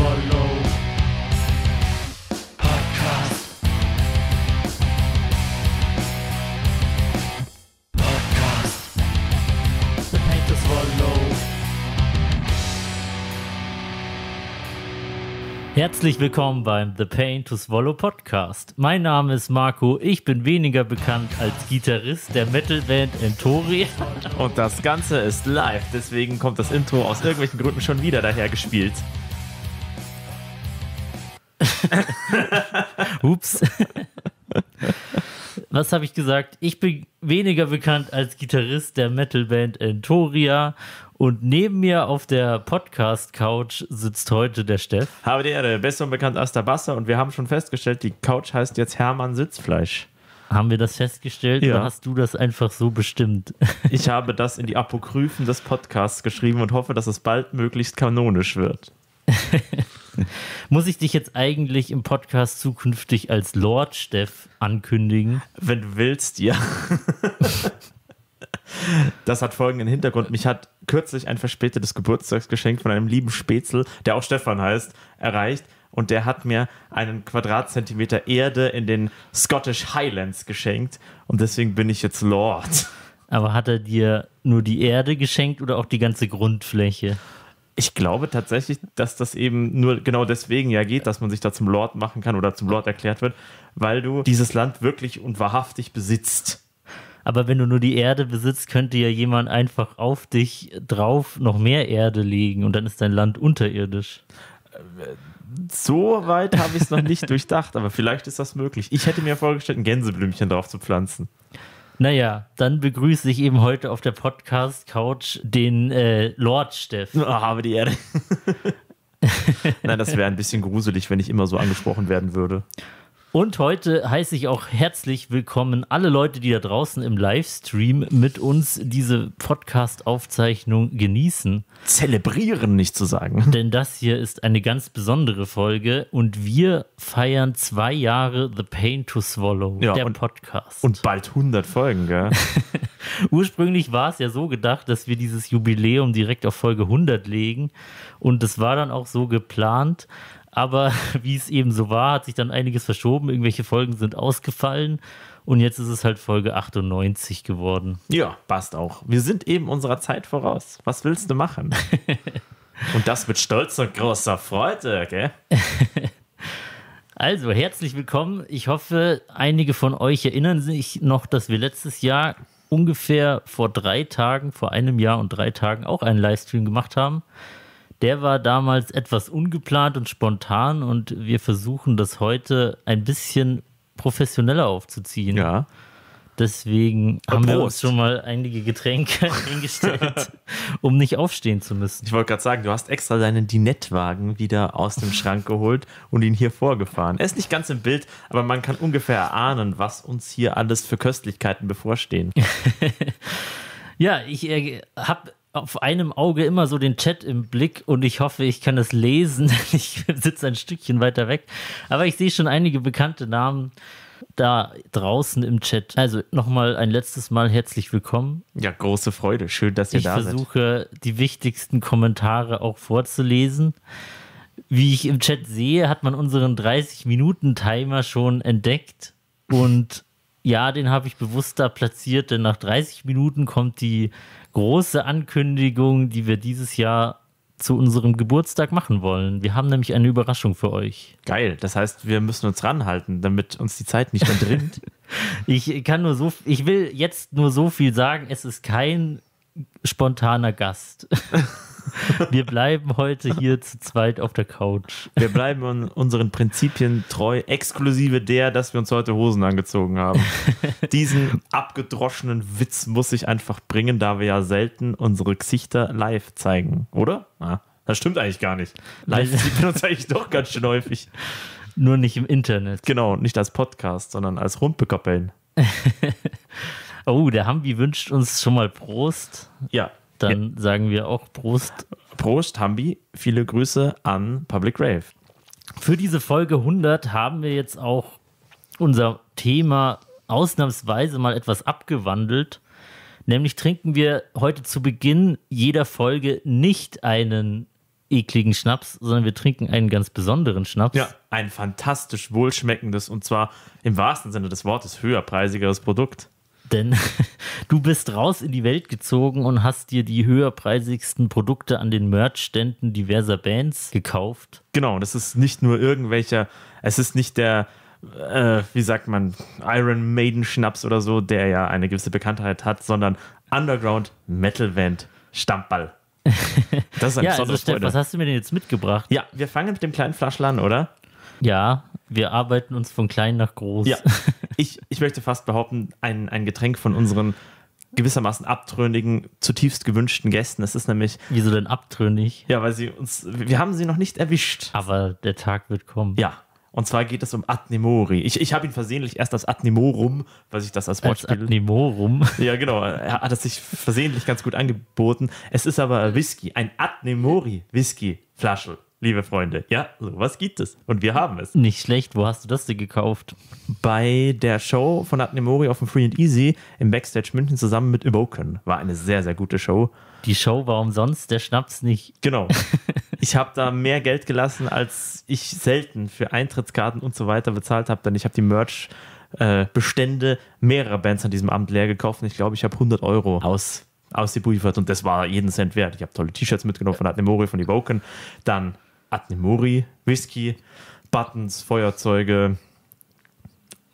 Swallow. Podcast. Podcast. The Paint to. Herzlich willkommen beim The Pain to Swallow Podcast. Mein Name ist Marco, ich bin weniger bekannt als Gitarrist der Metalband Entori. Und das Ganze ist live, deswegen kommt das Intro aus irgendwelchen Gründen schon wieder daher gespielt. Ups. Was habe ich gesagt? Ich bin weniger bekannt als Gitarrist der Metalband Entoria und neben mir auf der Podcast-Couch sitzt heute der Steff. Habe die Ehre, besser und bekannt als der Basser und wir haben schon festgestellt, die Couch heißt jetzt Hermann Sitzfleisch. Haben wir das festgestellt Ja. oder hast du das einfach so bestimmt? Ich habe das in die Apokryphen des Podcasts geschrieben und hoffe, dass es bald möglichst kanonisch wird. Muss ich dich jetzt eigentlich im Podcast zukünftig als Lord Steff ankündigen? Wenn du willst, ja. Das hat folgenden Hintergrund. Mich hat kürzlich ein verspätetes Geburtstagsgeschenk von einem lieben Spätzl, der auch Stefan heißt, erreicht. Und der hat mir einen Quadratzentimeter Erde in den Scottish Highlands geschenkt. Und deswegen bin ich jetzt Lord. Aber hat er dir nur die Erde geschenkt oder auch die ganze Grundfläche? Ich glaube tatsächlich, dass das eben nur genau deswegen ja geht, dass man sich da zum Lord machen kann oder zum Lord erklärt wird, weil du dieses Land wirklich und wahrhaftig besitzt. Aber wenn du nur die Erde besitzt, könnte ja jemand einfach auf dich drauf noch mehr Erde legen und dann ist dein Land unterirdisch. So weit habe ich es noch nicht durchdacht, aber vielleicht ist das möglich. Ich hätte mir vorgestellt, ein Gänseblümchen drauf zu pflanzen. Naja, dann begrüße ich eben heute auf der Podcast-Couch den äh, Lord Steff. Ah, habe die Erde. Nein, das wäre ein bisschen gruselig, wenn ich immer so angesprochen werden würde. Und heute heiße ich auch herzlich willkommen alle Leute, die da draußen im Livestream mit uns diese Podcast-Aufzeichnung genießen. Zelebrieren, nicht zu sagen. Denn das hier ist eine ganz besondere Folge und wir feiern zwei Jahre The Pain to Swallow, Ja, der und- Podcast. Und bald 100 Folgen, gell? Ursprünglich war es ja so gedacht, dass wir dieses Jubiläum direkt auf Folge 100 legen und das war dann auch so geplant. Aber wie es eben so war, hat sich dann einiges verschoben. Irgendwelche Folgen sind ausgefallen und jetzt ist es halt Folge 98 geworden. Ja, passt auch. Wir sind eben unserer Zeit voraus. Was willst du machen? Und das mit Stolz und großer Freude, gell? Also, herzlich willkommen. Ich hoffe, einige von euch erinnern sich noch, dass wir letztes Jahr ungefähr vor drei Tagen, vor einem Jahr und drei Tagen auch einen Livestream gemacht haben. Der war damals etwas ungeplant und spontan und wir versuchen das heute ein bisschen professioneller aufzuziehen. Ja. Deswegen haben wir uns Prost. schon mal einige Getränke hingestellt, um nicht aufstehen zu müssen. Ich wollte gerade sagen, du hast extra deinen Dinette-Wagen wieder aus dem Schrank geholt und ihn hier vorgefahren. Er ist nicht ganz im Bild, aber man kann ungefähr erahnen, was uns hier alles für Köstlichkeiten bevorstehen. Ja, ich äh, habe auf einem Auge immer so den Chat im Blick und ich hoffe, ich kann es lesen. Ich sitze ein Stückchen weiter weg. Aber ich sehe schon einige bekannte Namen da draußen im Chat. Also nochmal ein letztes Mal herzlich willkommen. Ja, große Freude. Schön, dass ihr Ich da seid. versuche, die wichtigsten Kommentare auch vorzulesen. Wie ich im Chat sehe, hat man unseren 30-Minuten-Timer schon entdeckt. Und ja, den habe ich bewusst da platziert, denn nach 30 Minuten kommt die große Ankündigung, die wir dieses Jahr zu unserem Geburtstag machen wollen. Wir haben nämlich eine Überraschung für euch. Geil. Das heißt, wir müssen uns ranhalten, damit uns die Zeit nicht entrinnt. Ich kann nur so, ich will jetzt nur so viel sagen, es ist kein spontaner Gast. Wir bleiben heute hier zu zweit auf der Couch. wir bleiben un- unseren Prinzipien treu, exklusive der, dass wir uns heute Hosen angezogen haben. Diesen abgedroschenen Witz muss ich einfach bringen, da wir ja selten unsere Gesichter live zeigen, oder? Ah, das stimmt eigentlich gar nicht. Live sieht man uns eigentlich doch ganz schön häufig. Nur nicht im Internet. Genau, nicht als Podcast, sondern als Rumpelkapellen. Oh, der Hambi wünscht uns schon mal Prost. Ja. Dann sagen wir auch Prost. Prost, Hambi. Viele Grüße an Public Rave. Für diese Folge 100 haben wir jetzt auch unser Thema ausnahmsweise mal etwas abgewandelt. Nämlich trinken wir heute zu Beginn jeder Folge nicht einen ekligen Schnaps, sondern wir trinken einen ganz besonderen Schnaps. Ja, ein fantastisch wohlschmeckendes und zwar im wahrsten Sinne des Wortes höherpreisigeres Produkt. Denn du bist raus in die Welt gezogen und hast dir die höherpreisigsten Produkte an den Merch-Ständen diverser Bands gekauft. Genau, das ist nicht nur irgendwelcher, es ist nicht der, äh, wie sagt man, Iron Maiden Schnaps oder so, der ja eine gewisse Bekanntheit hat, sondern Underground Metal Band Stammball. Das ist ein Ja, also besonderes Steff, was hast du mir denn jetzt mitgebracht? Ja, wir fangen mit dem kleinen Flaschel an, oder? Ja, wir arbeiten uns von klein nach groß. Ja. Ich, ich möchte fast behaupten, ein, ein Getränk von unseren gewissermaßen abtrünnigen, zutiefst gewünschten Gästen. Es ist nämlich, Wieso denn abtrünnig? ja, weil sie uns, wir haben sie noch nicht erwischt. Aber der Tag wird kommen. Ja. Und zwar geht es um Adnemori. Ich, ich habe ihn versehentlich erst als Adnemorum, weil ich das als Als Wortspiel Adnemorum. Ja, genau. Er hat es sich versehentlich ganz gut angeboten. Es ist aber Whisky, ein Adnemori Whisky Flaschel, liebe Freunde. Ja, sowas gibt es. Und wir haben es. Nicht schlecht. Wo hast du das denn gekauft? Bei der Show von Adnemori auf dem Free and Easy im Backstage München zusammen mit Evoken. War eine sehr, sehr gute Show. Die Show war umsonst, der Schnaps nicht. Genau. Ich habe da mehr Geld gelassen, als ich selten für Eintrittskarten und so weiter bezahlt habe, denn ich habe die Merch-Bestände mehrerer Bands an diesem Abend leer gekauft und ich glaube, ich habe 100 Euro aus, ausgebuffert und das war jeden Cent wert. Ich habe tolle T-Shirts mitgenommen von Adnemori, von Evoken, dann Adnemori, Whisky, Buttons, Feuerzeuge,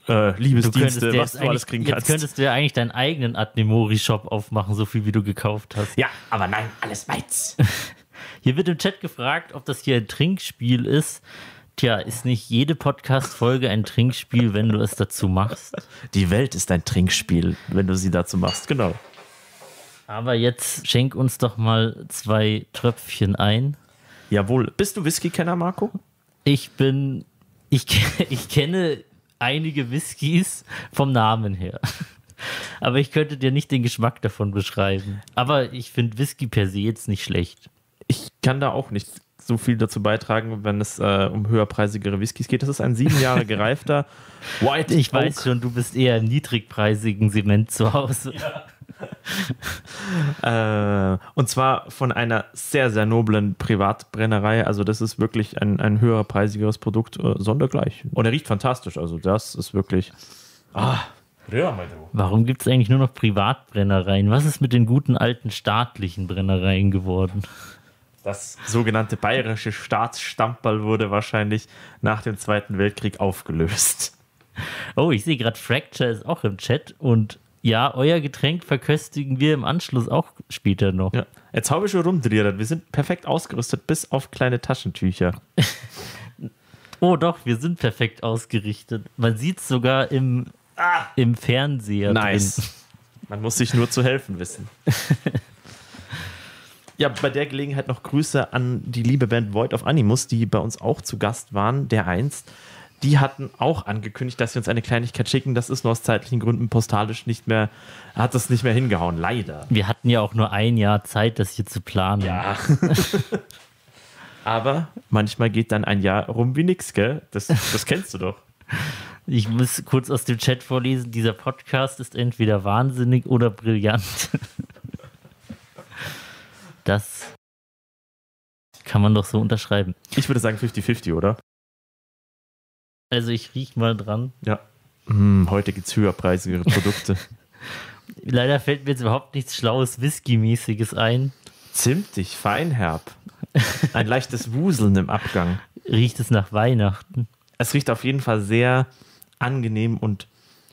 äh, Liebesdienste, was jetzt du alles kriegen Jetzt kannst. könntest du ja eigentlich deinen eigenen Adnemori-Shop aufmachen, so viel wie du gekauft hast. Ja, aber nein, alles meins. Hier wird im Chat gefragt, ob das hier ein Trinkspiel ist. Tja, ist nicht jede Podcast-Folge ein Trinkspiel, wenn du es dazu machst? Die Welt ist ein Trinkspiel, wenn du sie dazu machst. Genau. Aber jetzt schenk uns doch mal zwei Tröpfchen ein. Jawohl. Bist du Whisky-Kenner, Marco? Ich bin. Ich, ich kenne einige Whiskys vom Namen her. Aber ich könnte dir nicht den Geschmack davon beschreiben. Aber ich finde Whisky per se jetzt nicht schlecht. Ich kann da auch nicht so viel dazu beitragen, wenn es äh, um höherpreisigere Whiskys geht. Das ist ein sieben Jahre gereifter White Ich weiß Oak. schon, du bist eher im niedrigpreisigen Zement zu Hause. Äh, und zwar von einer sehr, sehr noblen Privatbrennerei. Also das ist wirklich ein, ein höherpreisigeres Produkt, äh, sondergleichen. Und er riecht fantastisch. Also das ist wirklich... Ah, rühr mal du. Warum gibt es eigentlich nur noch Privatbrennereien? Was ist mit den guten alten staatlichen Brennereien geworden? Das sogenannte bayerische Staatsstamperl wurde wahrscheinlich nach dem Zweiten Weltkrieg aufgelöst. Oh, ich sehe gerade, Fracture ist auch im Chat und ja, euer Getränk verköstigen wir im Anschluss auch später noch. Ja. Jetzt habe ich schon rumdreht. Wir sind perfekt ausgerüstet, bis auf kleine Taschentücher. Oh doch, wir sind perfekt ausgerichtet. Man sieht es sogar im, im Fernseher. Drin. Man muss sich nur zu helfen wissen. ja, bei der Gelegenheit noch Grüße an die liebe Band Void of Animus, die bei uns auch zu Gast waren, der einst. Die hatten auch angekündigt, dass sie uns eine Kleinigkeit schicken. Das ist nur aus zeitlichen Gründen postalisch nicht mehr, hat das nicht mehr hingehauen, leider. Wir hatten ja auch nur ein Jahr Zeit, das hier zu planen. Ja. Aber manchmal geht dann ein Jahr rum wie nix, gell? Das, das kennst du doch. Ich muss kurz aus dem Chat vorlesen. Dieser Podcast ist entweder wahnsinnig oder brillant. Das kann man doch so unterschreiben. Ich würde sagen 50-50, oder? Also ich riech mal dran. Ja. Hm, heute gibt's höherpreisigere Produkte. Leider fällt mir jetzt überhaupt nichts Schlaues Whisky-mäßiges ein. Zimtig, feinherb. Ein leichtes Wuseln im Abgang. Riecht es nach Weihnachten? Es riecht auf jeden Fall sehr angenehm und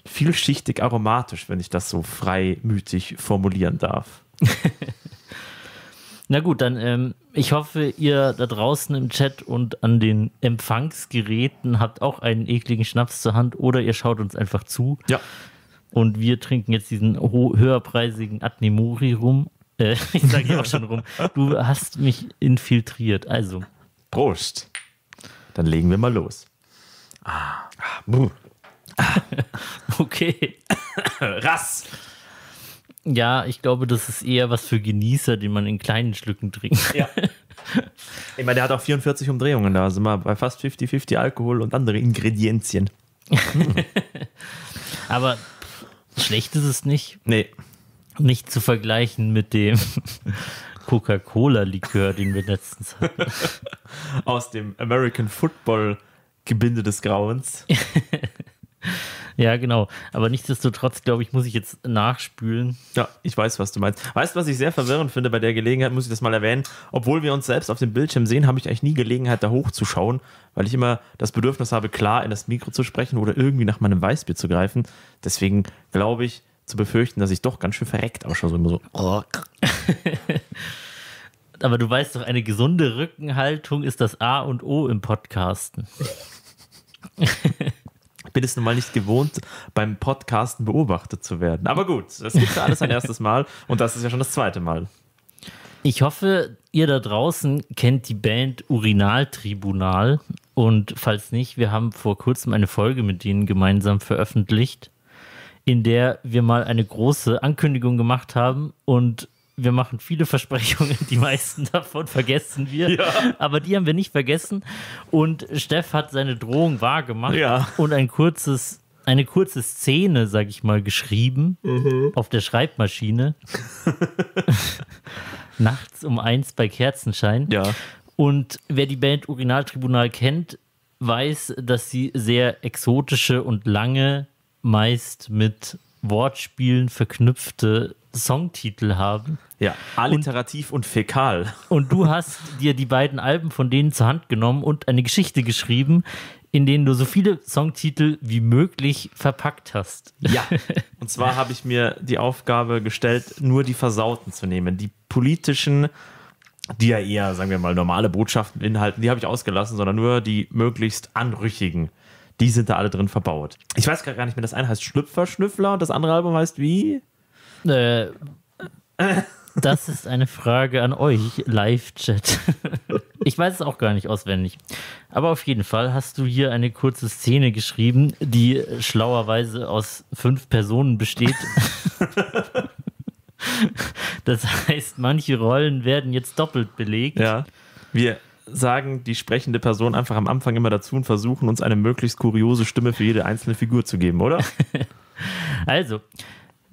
vielschichtig aromatisch, wenn ich das so freimütig formulieren darf. Na gut, dann ähm, ich hoffe, ihr da draußen im Chat und an den Empfangsgeräten habt auch einen ekligen Schnaps zur Hand oder ihr schaut uns einfach zu. Ja. Und wir trinken jetzt diesen höherpreisigen Adnemori rum. Äh, ich sage ja auch schon rum. Du hast mich infiltriert. Also, Prost. Dann legen wir mal los. Ah, buh. okay. Rass. Ja, ich glaube, das ist eher was für Genießer, den man in kleinen Schlücken trinkt. Ja. Ich meine, der hat auch 44 Umdrehungen da. Sind wir bei fast 50-50 Alkohol und andere Ingredienzien. Aber schlecht ist es nicht. Nee. Nicht zu vergleichen mit dem Coca-Cola-Likör, den wir letztens hatten. Aus dem American Football Gebinde des Grauens. Ja, genau. Aber nichtsdestotrotz, glaube ich, muss ich jetzt nachspülen. Ja, ich weiß, was du meinst. Weißt du, was ich sehr verwirrend finde bei der Gelegenheit, muss ich das mal erwähnen. Obwohl wir uns selbst auf dem Bildschirm sehen, habe ich eigentlich nie Gelegenheit, da hochzuschauen, weil ich immer das Bedürfnis habe, klar in das Mikro zu sprechen oder irgendwie nach meinem Weißbier zu greifen. Deswegen glaube ich zu befürchten, dass ich doch ganz schön verreckt ausschaue. So immer so. Aber du weißt doch, eine gesunde Rückenhaltung ist das A und O im Podcasten. Bin es nun mal nicht gewohnt, beim Podcasten beobachtet zu werden. Aber gut, es gibt ja alles ein erstes Mal und das ist ja schon das zweite Mal. Ich hoffe, ihr da draußen kennt die Band Urinaltribunal. Und falls nicht, wir haben vor kurzem eine Folge mit denen gemeinsam veröffentlicht, in der wir mal eine große Ankündigung gemacht haben und wir machen viele Versprechungen, die meisten davon vergessen wir, Ja. aber die haben wir nicht vergessen. Und Steff hat seine Drohung wahrgemacht Ja. und ein kurzes, eine kurze Szene, sag ich mal, geschrieben auf der Schreibmaschine. Nachts um eins bei Kerzenschein. Ja. Und wer die Band Urinaltribunal kennt, weiß, dass sie sehr exotische und lange, meist mit Wortspielen verknüpfte Songtitel haben. Ja, alliterativ und, fäkal. Und du hast dir die beiden Alben von denen zur Hand genommen und eine Geschichte geschrieben, in denen du so viele Songtitel wie möglich verpackt hast. Ja. Und zwar habe ich mir die Aufgabe gestellt, nur die Versauten zu nehmen. Die politischen, die ja eher, sagen wir mal, normale Botschaften beinhalten, die habe ich ausgelassen, sondern nur die möglichst anrüchigen. Die sind da alle drin verbaut. Ich weiß gar nicht mehr, das eine heißt Schlüpfer-Schnüffler und das andere Album heißt wie? Äh, das ist eine Frage an euch, Live-Chat. Ich weiß es auch gar nicht auswendig. Aber auf jeden Fall hast du hier eine kurze Szene geschrieben, die schlauerweise aus fünf Personen besteht. Das heißt, manche Rollen werden jetzt doppelt belegt. Ja. Wir sagen die sprechende Person einfach am Anfang immer dazu und versuchen uns eine möglichst kuriose Stimme für jede einzelne Figur zu geben, oder? Also,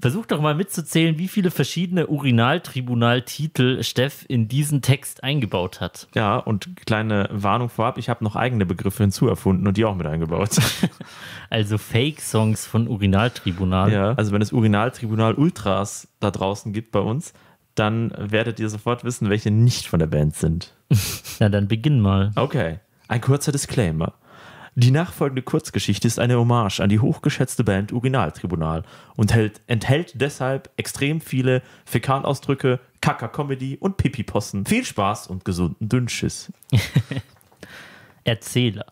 versuch doch mal mitzuzählen, wie viele verschiedene Urinaltribunal-Titel Steff in diesen Text eingebaut hat. Ja, und kleine Warnung vorab, ich habe noch eigene Begriffe hinzuerfunden und die auch mit eingebaut. Also Fake-Songs von Urinaltribunal. Ja, also wenn es Urinaltribunal Ultras da draußen gibt bei uns, dann werdet ihr sofort wissen, welche nicht von der Band sind. Na, dann beginn mal. Okay, ein kurzer Disclaimer. Die nachfolgende Kurzgeschichte ist eine Hommage an die hochgeschätzte Band Urinaltribunal und hält, enthält deshalb extrem viele Fäkalausdrücke, Kacker-Comedy und Pipi-Possen. Viel Spaß und gesunden Dünnschiss. Erzähler.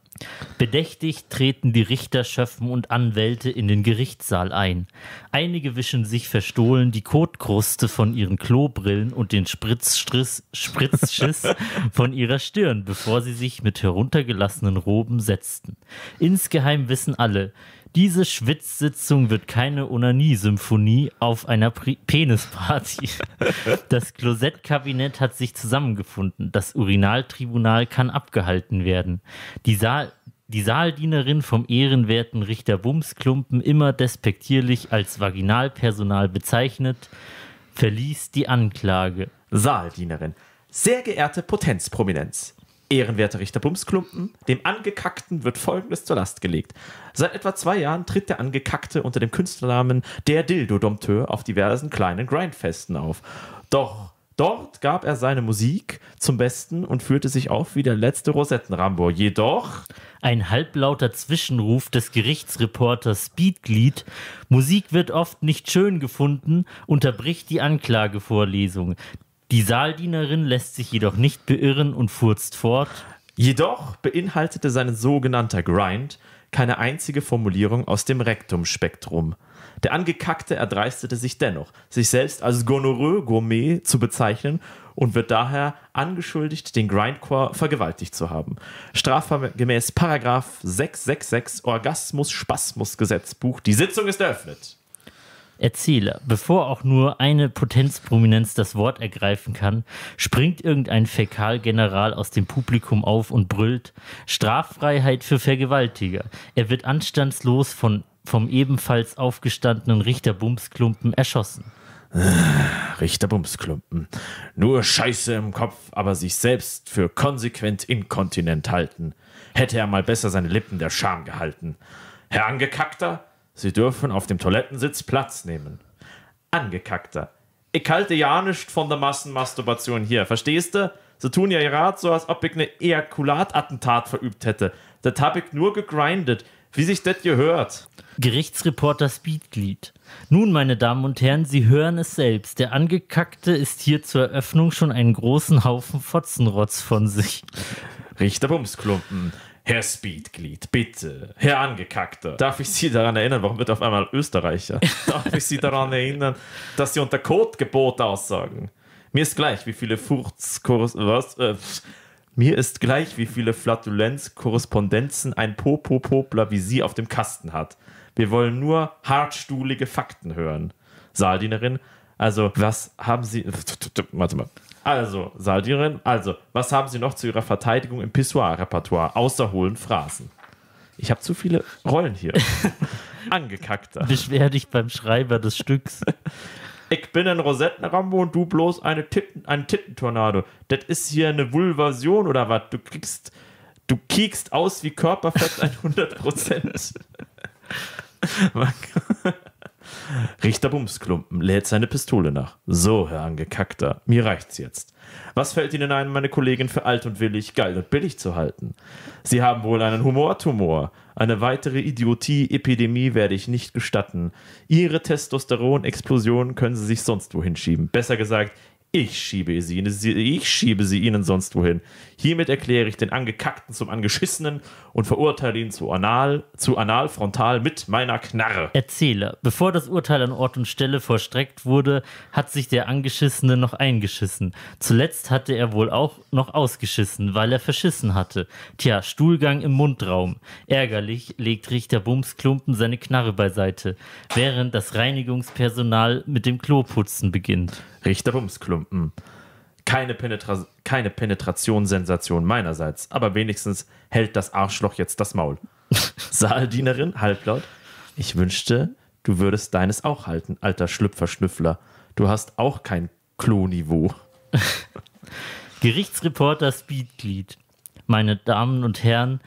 Bedächtig treten die Richter, Schöffen und Anwälte in den Gerichtssaal ein. Einige wischen sich verstohlen die Kotkruste von ihren Klobrillen und den Spritzstriss, Spritzschiss von ihrer Stirn, bevor sie sich mit heruntergelassenen Roben setzten. Insgeheim wissen alle, diese Schwitzsitzung wird keine Onanie-Symphonie auf einer Pri Penisparty. Das Klosettkabinett hat sich zusammengefunden. Das Urinaltribunal kann abgehalten werden. Die, Saal, die Saaldienerin vom ehrenwerten Richter Bumsklumpen, immer despektierlich als Vaginalpersonal bezeichnet, verließ die Anklage. Saaldienerin. Sehr geehrte Potenzprominenz. Ehrenwerter Richter Bumsklumpen, dem Angekackten wird Folgendes zur Last gelegt. Seit etwa zwei Jahren tritt der Angekackte unter dem Künstlernamen der Dildo-Dompteur auf diversen kleinen Grindfesten auf. Doch dort gab er seine Musik zum Besten und führte sich auf wie der letzte Rosettenrambo. Jedoch Ein halblauter Zwischenruf des Gerichtsreporters Speedglied. Musik wird oft nicht schön gefunden, unterbricht die Anklagevorlesung. Die Saaldienerin lässt sich jedoch nicht beirren und furzt fort. Jedoch beinhaltete sein sogenannter Grind keine einzige Formulierung aus dem Rektumspektrum. Der Angekackte erdreistete sich dennoch, sich selbst als Gonorrhoe Gourmet zu bezeichnen und wird daher angeschuldigt, den Grindcore vergewaltigt zu haben. Strafgemäß Paragraph 666 Orgasmus-Spasmus-Gesetzbuch. Die Sitzung ist eröffnet. Erzähler, bevor auch nur eine Potenzprominenz das Wort ergreifen kann, springt irgendein Fäkalgeneral aus dem Publikum auf und brüllt: Straffreiheit für Vergewaltiger. Er wird anstandslos von, vom ebenfalls aufgestandenen Richter Bumsklumpen erschossen. Richter Bumsklumpen. Nur Scheiße im Kopf, aber sich selbst für konsequent inkontinent halten. Hätte er mal besser seine Lippen der Scham gehalten. Herr Angekackter, Sie dürfen auf dem Toilettensitz Platz nehmen. Angekackter. Ich halte ja nicht von der Massenmasturbation hier, verstehst du? Sie tun ja gerade so, als ob ich eine Ejakulatattentat verübt hätte. Das hab ich nur gegrindet, wie sich das gehört. Gerichtsreporter Speedglied. Nun, meine Damen und Herren, Sie hören es selbst. Der Angekackte ist hier zur Eröffnung schon einen großen Haufen Fotzenrotz von sich. Richter Bumsklumpen. Herr Speedglied, bitte. Herr Angekackter. Darf ich Sie daran erinnern, warum wird auf einmal Österreicher? Darf ich Sie daran erinnern, dass Sie unter Kotgebot aussagen? Mir ist gleich, wie viele Furz... Was? Äh, mir ist gleich, wie viele Flatulenz-Korrespondenzen ein Popo-Popler wie Sie auf dem Kasten hat. Wir wollen nur hartstuhlige Fakten hören. Saaldienerin, also was haben Sie... Warte mal. Also, Saaldienerin, also, was haben Sie noch zu Ihrer Verteidigung im Pissoir-Repertoire, außer hohlen Phrasen? Ich habe zu viele Rollen hier. Angekackter. Beschwer dich beim Schreiber des Stücks. Ich bin ein Rosettenrambo und du bloß eine Titten, ein Tittentornado. Das ist hier eine Vulvasion oder was? Du kriegst, du kiekst aus wie Körperfett 100 Prozent. Richter Bumsklumpen lädt seine Pistole nach. So, Herr Angekackter, mir reicht's jetzt. Was fällt Ihnen ein, meine Kollegin für alt und willig, geil und billig zu halten? Sie haben wohl einen Humortumor. Eine weitere Idiotie-Epidemie werde ich nicht gestatten. Ihre Testosteron-Explosion können Sie sich sonst wohin schieben. Besser gesagt, ich schiebe sie, ich schiebe sie ihnen sonst wohin. Hiermit erkläre ich den Angekackten zum Angeschissenen und verurteile ihn zu anal, zu analfrontal mit meiner Knarre. Erzähler. Bevor das Urteil an Ort und Stelle vollstreckt wurde, hat sich der Angeschissene noch eingeschissen. Zuletzt hatte er wohl auch noch ausgeschissen, weil er verschissen hatte. Tja, Stuhlgang im Mundraum. Ärgerlich legt Richter Bumsklumpen seine Knarre beiseite, während das Reinigungspersonal mit dem Kloputzen beginnt. Richter Bumsklumpen. Keine, Penetra keine Penetrationssensation meinerseits, aber wenigstens hält das Arschloch jetzt das Maul. Saaldienerin, halblaut. Ich wünschte, du würdest deines auch halten, alter Schlüpferschnüffler. Du hast auch kein Kloniveau. Gerichtsreporter Speedglied. Meine Damen und Herren,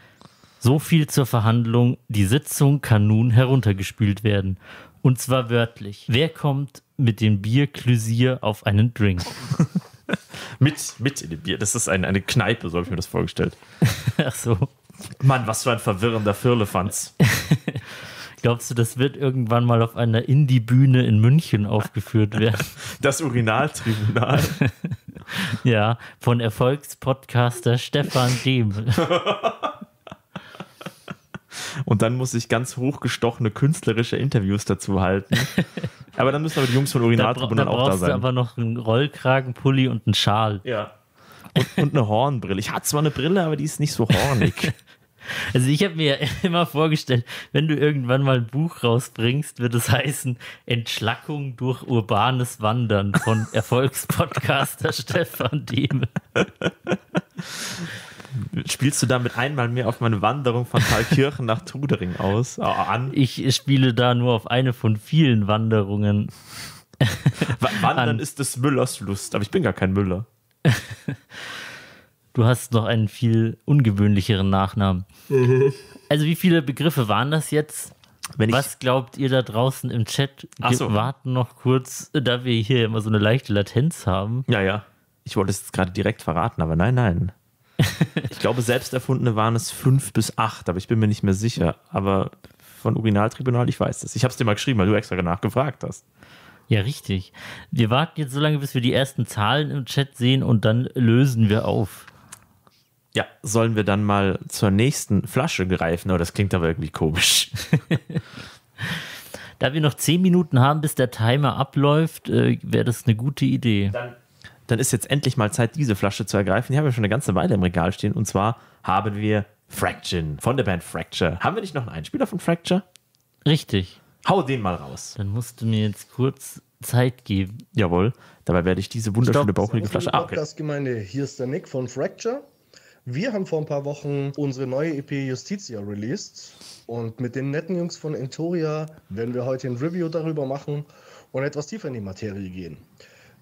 so viel zur Verhandlung. Die Sitzung kann nun heruntergespült werden. Und zwar wörtlich. Wer kommt mit dem Bierklüsier auf einen Drink? mit, mit in dem Bier. Das ist eine, eine Kneipe, so habe ich mir das vorgestellt. Ach so. Mann, was für ein verwirrender Firlefanz. Glaubst du, das wird irgendwann mal auf einer Indie-Bühne in München aufgeführt werden? Das Urinaltribunal. ja, von Erfolgspodcaster Stefan Demel. Und dann muss ich ganz hochgestochene künstlerische Interviews dazu halten. Aber dann müssen aber die Jungs von Urinaltribunal da auch da sein. Du aber noch einen Rollkragenpulli und einen Schal. Ja. Und, und eine Hornbrille. Ich hatte zwar eine Brille, aber die ist nicht so hornig. Also ich habe mir immer vorgestellt, wenn du irgendwann mal ein Buch rausbringst, wird es heißen Entschlackung durch urbanes Wandern von Erfolgspodcaster Stefan Diemel. Spielst du damit einmal mehr auf meine Wanderung von Thalkirchen nach Trudering aus äh, an? Ich spiele da nur auf eine von vielen Wanderungen. Wandern An. ist des Müllers Lust, aber ich bin gar kein Müller. Du hast noch einen viel ungewöhnlicheren Nachnamen. Also wie viele Begriffe waren das jetzt? Was glaubt ihr da draußen im Chat? Wir so. warten noch kurz, da wir hier immer so eine leichte Latenz haben. ja, ja. Ich wollte es jetzt gerade direkt verraten, aber nein, nein. Ich glaube, selbst erfundene waren es fünf bis acht, aber ich bin mir nicht mehr sicher. Aber von Urinaltribunal, ich weiß das. Ich habe es dir mal geschrieben, weil du extra nachgefragt hast. Ja, richtig. Wir warten jetzt so lange, bis wir die ersten Zahlen im Chat sehen und dann lösen wir auf. Ja, sollen wir dann mal zur nächsten Flasche greifen? Oh, das klingt aber irgendwie komisch. Da wir noch zehn Minuten haben, bis der Timer abläuft, äh, wäre das eine gute Idee. Dann, dann ist jetzt endlich mal Zeit, diese Flasche zu ergreifen. Die haben wir schon eine ganze Weile im Regal stehen. Und zwar haben wir Fraction von der Band Fracture. Haben wir nicht noch einen Einspieler von Fracture? Richtig. Hau den mal raus. Dann musst du mir jetzt kurz Zeit geben. Jawohl. Dabei werde ich diese wunderschöne Stopp. bauchige Flasche. Ah, okay. Podcast-Gemeinde, hier ist der Nick von Fracture. Wir haben vor ein paar Wochen unsere neue EP Justitia released und mit den netten Jungs von Entoria werden wir heute ein Review darüber machen und etwas tiefer in die Materie gehen.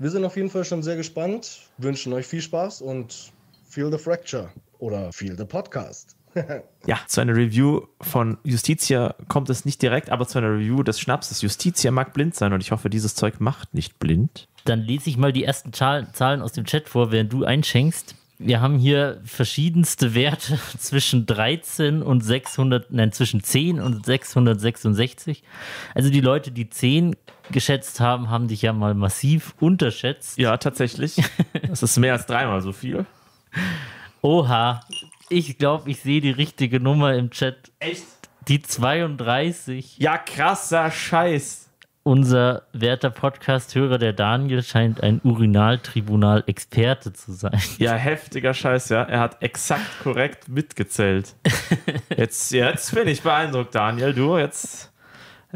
Wir sind auf jeden Fall schon sehr gespannt, wünschen euch viel Spaß und feel the fracture oder feel the podcast. Ja, zu einer Review von Justitia kommt es nicht direkt, aber zu einer Review des Schnapses. Justitia mag blind sein und ich hoffe, dieses Zeug macht nicht blind. Dann lese ich mal die ersten Zahl- Zahlen aus dem Chat vor, während du einschenkst. Wir haben hier verschiedenste Werte zwischen 13 und 600, nein, zwischen 10 und 666. Also die Leute, die 10 geschätzt haben, haben dich ja mal massiv unterschätzt. Ja, tatsächlich. Das ist mehr als dreimal so viel. Oha, ich glaube, ich sehe die richtige Nummer im Chat. Echt? Die 32. Ja, krasser Scheiß. Unser werter Podcast-Hörer, der Daniel, scheint ein Urinaltribunal-Experte zu sein. Ja, heftiger Scheiß, ja. Er hat exakt korrekt mitgezählt. Jetzt, jetzt bin ich beeindruckt, Daniel. Du, jetzt,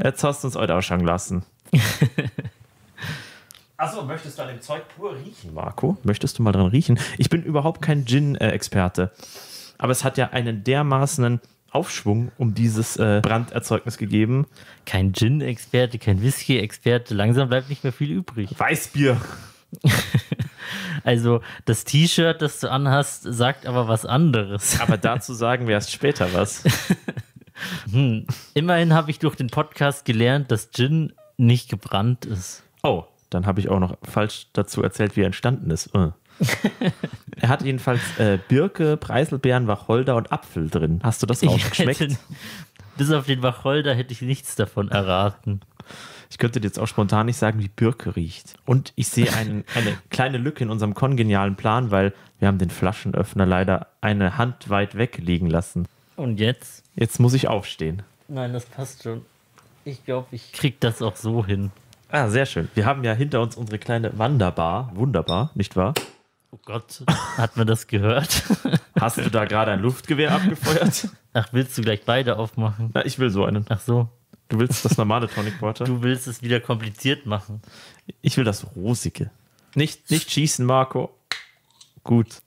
jetzt hast du uns heute ausschauen lassen. Achso, möchtest du an dem Zeug pur riechen, Marco? Möchtest du mal dran riechen? Ich bin überhaupt kein Gin-Experte. Aber es hat ja einen dermaßenen Aufschwung um dieses äh, Branderzeugnis gegeben. Kein Gin-Experte, kein Whisky-Experte. Langsam bleibt nicht mehr viel übrig. Weißbier. Also das T-Shirt, das du anhast, sagt aber was anderes. Aber dazu sagen wir erst später was. Immerhin habe ich durch den Podcast gelernt, dass Gin nicht gebrannt ist. Oh, dann habe ich auch noch falsch dazu erzählt, wie er entstanden ist. Äh. er hat jedenfalls äh, Birke, Preiselbeeren, Wacholder und Apfel drin. Hast du das auch geschmeckt? hätte, bis auf den Wacholder hätte ich nichts davon erraten. Ich könnte dir jetzt auch spontan nicht sagen, wie Birke riecht. Und ich sehe einen, eine kleine Lücke in unserem kongenialen Plan, weil wir haben den Flaschenöffner leider eine Hand weit weg liegen lassen. Und jetzt? Jetzt muss ich aufstehen. Nein, das passt schon. Ich glaube, ich krieg das auch so hin. Ah, sehr schön. Wir haben ja hinter uns unsere kleine Wanderbar. Wunderbar, nicht wahr? Oh Gott, hat man das gehört? Hast du da gerade ein Luftgewehr abgefeuert? Ach, willst du gleich beide aufmachen? Na, ich will so einen. Ach so, Du willst das normale Tonic Water? du willst es wieder kompliziert machen. Ich will das Rosige. Nicht, nicht schießen, Marco. Gut.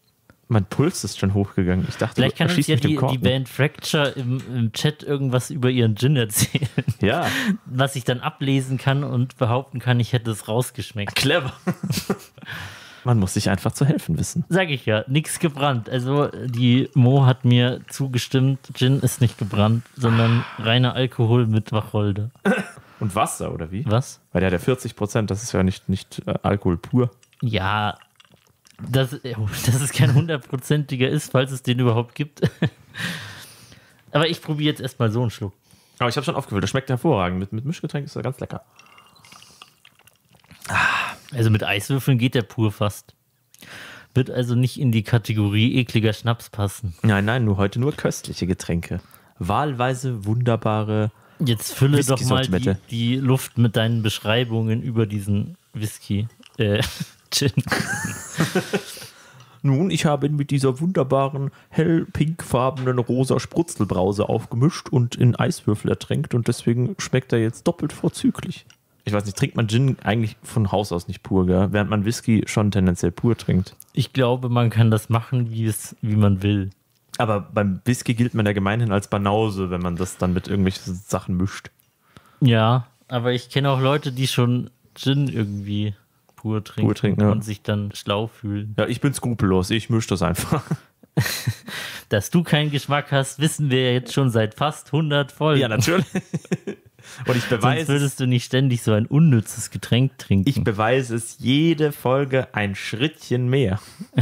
Mein Puls ist schon hochgegangen. Ich dachte, Vielleicht kann uns ja die, die. Band Fracture im, im Chat irgendwas über ihren Gin erzählen, Ja, was ich dann ablesen kann und behaupten kann, ich hätte es rausgeschmeckt. clever. Man muss sich einfach zu helfen wissen. Sag ich ja, nichts gebrannt. Also die Mo hat mir zugestimmt, Gin ist nicht gebrannt, sondern reiner Alkohol mit Wacholder. Und Wasser, oder wie? Was? Weil der hat ja 40 Prozent, das ist ja nicht, nicht äh, Alkohol pur. Ja, dass, dass es kein hundertprozentiger ist, falls es den überhaupt gibt. Aber ich probiere jetzt erstmal so einen Schluck. Aber ich habe schon aufgefüllt. Das schmeckt hervorragend. Mit, mit Mischgetränk ist er ganz lecker. Also mit Eiswürfeln geht der pur fast. Wird also nicht in die Kategorie ekliger Schnaps passen. Nein, nein, nur heute nur köstliche Getränke. Wahlweise wunderbare. Jetzt fülle doch mal die, die Luft mit deinen Beschreibungen über diesen Whisky. Äh, Gin. Nun, ich habe ihn mit dieser wunderbaren hell-pinkfarbenen rosa Sprutzelbrause aufgemischt und in Eiswürfel ertränkt und deswegen schmeckt er jetzt doppelt vorzüglich. Ich weiß nicht, trinkt man Gin eigentlich von Haus aus nicht pur, gell? während man Whisky schon tendenziell pur trinkt. Ich glaube, man kann das machen, wie, es, wie man will. Aber beim Whisky gilt man ja gemeinhin als Banause, wenn man das dann mit irgendwelchen Sachen mischt. Ja, aber ich kenne auch Leute, die schon Gin irgendwie pur trinken, Pur trinken, ja. und sich dann schlau fühlen. Ja, ich bin skrupellos, ich mische das einfach. Dass du keinen Geschmack hast, wissen wir ja jetzt schon seit fast 100 Folgen. Ja, natürlich. Und ich Sonst beweise, würdest du nicht ständig so ein unnützes Getränk trinken. ich beweise es jede Folge ein Schrittchen mehr.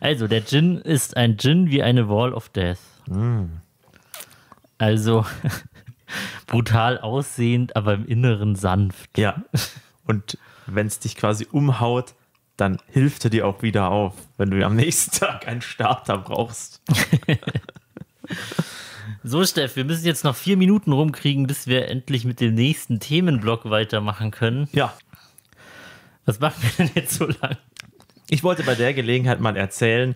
Also, der Gin ist ein Gin wie eine Wall of Death. Also, brutal aussehend, aber im Inneren sanft. Ja. Und wenn es dich quasi umhaut, dann hilft er dir auch wieder auf, wenn du am nächsten Tag einen Starter brauchst. So, Steff, wir müssen jetzt noch vier Minuten rumkriegen, bis wir endlich mit dem nächsten Themenblock weitermachen können. Ja. Was machen wir denn jetzt so lang? Ich wollte bei der Gelegenheit mal erzählen,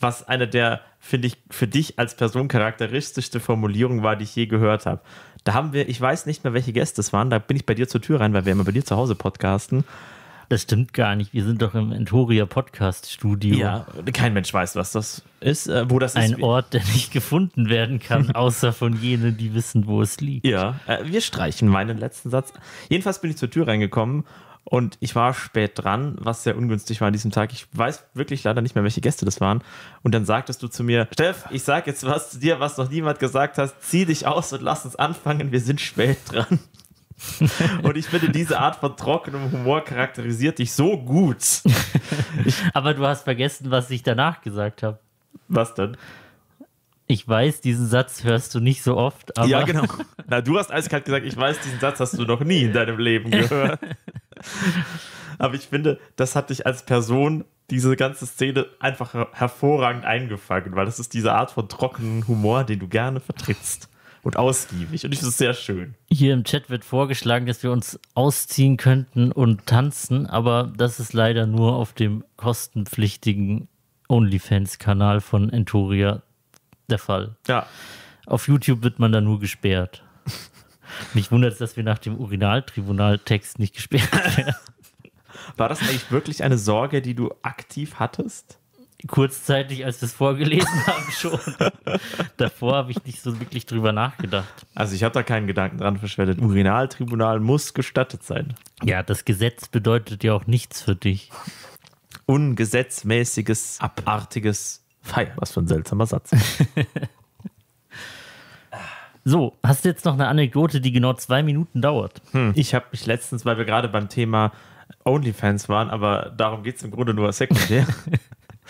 was eine der, finde ich, für dich als Person charakteristischste Formulierung war, die ich je gehört habe. Da haben wir, ich weiß nicht mehr, welche Gäste es waren, da bin ich bei dir zur Tür rein, weil wir immer bei dir zu Hause podcasten. Das stimmt gar nicht. Wir sind doch im Entoria Podcast Studio. Ja, kein Mensch weiß, was das ist, äh, wo das ist. Ein Ort, der nicht gefunden werden kann, außer von jenen, die wissen, wo es liegt. Ja, äh, wir streichen meinen letzten Satz. Jedenfalls bin ich zur Tür reingekommen und ich war spät dran, was sehr ungünstig war an diesem Tag. Ich weiß wirklich leider nicht mehr, welche Gäste das waren. Und dann sagtest du zu mir, Steff, ich sag jetzt was zu dir, was noch niemand gesagt hat. Zieh dich aus und lass uns anfangen. Wir sind spät dran. und ich finde, diese Art von trockenem Humor charakterisiert dich so gut. Aber du hast vergessen, was ich danach gesagt habe. Was denn? Ich weiß, diesen Satz hörst du nicht so oft, aber ja, genau. Na, du hast eiskalt gesagt, ich weiß, diesen Satz hast du noch nie in deinem Leben gehört. Aber ich finde, das hat dich als Person, diese ganze Szene, einfach hervorragend eingefangen, weil das ist diese Art von trockenen Humor, den du gerne vertrittst. Und ausgiebig. Und ich finde es sehr schön. hier im Chat wird vorgeschlagen, dass wir uns ausziehen könnten und tanzen, aber das ist leider nur auf dem kostenpflichtigen OnlyFans-Kanal von Entoria der Fall. Ja. Auf YouTube wird man da nur gesperrt. Mich wundert es, dass wir nach dem Urinaltribunaltext nicht gesperrt werden. War das eigentlich wirklich eine Sorge, die du aktiv hattest? Kurzzeitig, als wir es vorgelesen haben, schon. Davor habe ich nicht so wirklich drüber nachgedacht. Also ich habe da keinen Gedanken dran verschwendet. Urinaltribunal muss gestattet sein. Ja, das Gesetz bedeutet ja auch nichts für dich. Ungesetzmäßiges, abartiges Feier. Was für ein seltsamer Satz. So, hast du jetzt noch eine Anekdote, die genau zwei Minuten dauert? Hm. Ich habe mich letztens, weil wir gerade beim Thema OnlyFans waren, aber darum geht es im Grunde nur sekundär.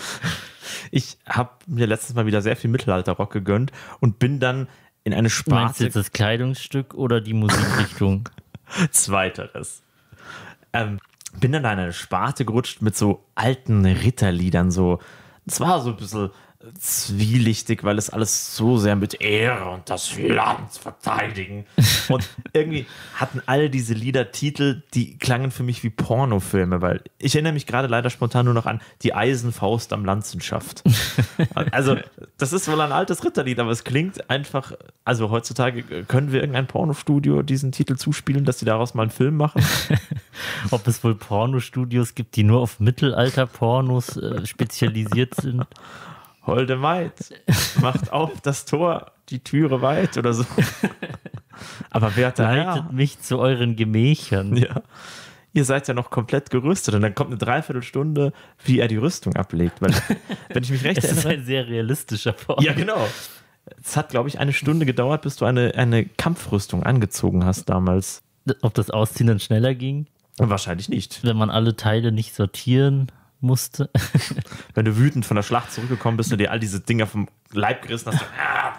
ich habe mir letztens mal wieder sehr viel Mittelalterrock gegönnt und bin dann in eine Meinst du Sparte. jetzt das Kleidungsstück oder die Musikrichtung? Zweiteres. Ähm, bin dann in eine Sparte gerutscht mit so alten Ritterliedern. So, es war so ein bisschen zwielichtig, weil es alles so sehr mit Ehre und das Land verteidigen. Und irgendwie hatten all diese Lieder Titel, die klangen für mich wie Pornofilme, weil ich erinnere mich gerade leider spontan nur noch an die Eisenfaust am Lanzenschaft. Also, das ist wohl ein altes Ritterlied, aber es klingt einfach, also heutzutage können wir irgendein Pornostudio diesen Titel zuspielen, dass sie daraus mal einen Film machen. Ob es wohl Pornostudios gibt, die nur auf Mittelalter-Pornos äh, spezialisiert sind? Holde Maid, macht auf das Tor, die Türe weit oder so. Aber werter Leitet Herr, mich zu euren Gemächern. ja, ihr seid ja noch komplett gerüstet und dann kommt eine Dreiviertelstunde, wie er die Rüstung ablegt. Weil, wenn ich mich recht Es ist erinnere. ein sehr realistischer Porno. Ja, genau. Es hat, glaube ich, eine Stunde gedauert, bis du eine, eine Kampfrüstung angezogen hast damals. Ob das Ausziehen dann schneller ging, Wahrscheinlich nicht. wenn man alle Teile nicht sortieren musste. Wenn du wütend von der Schlacht zurückgekommen bist und dir all diese Dinger vom Leib gerissen hast. Ah,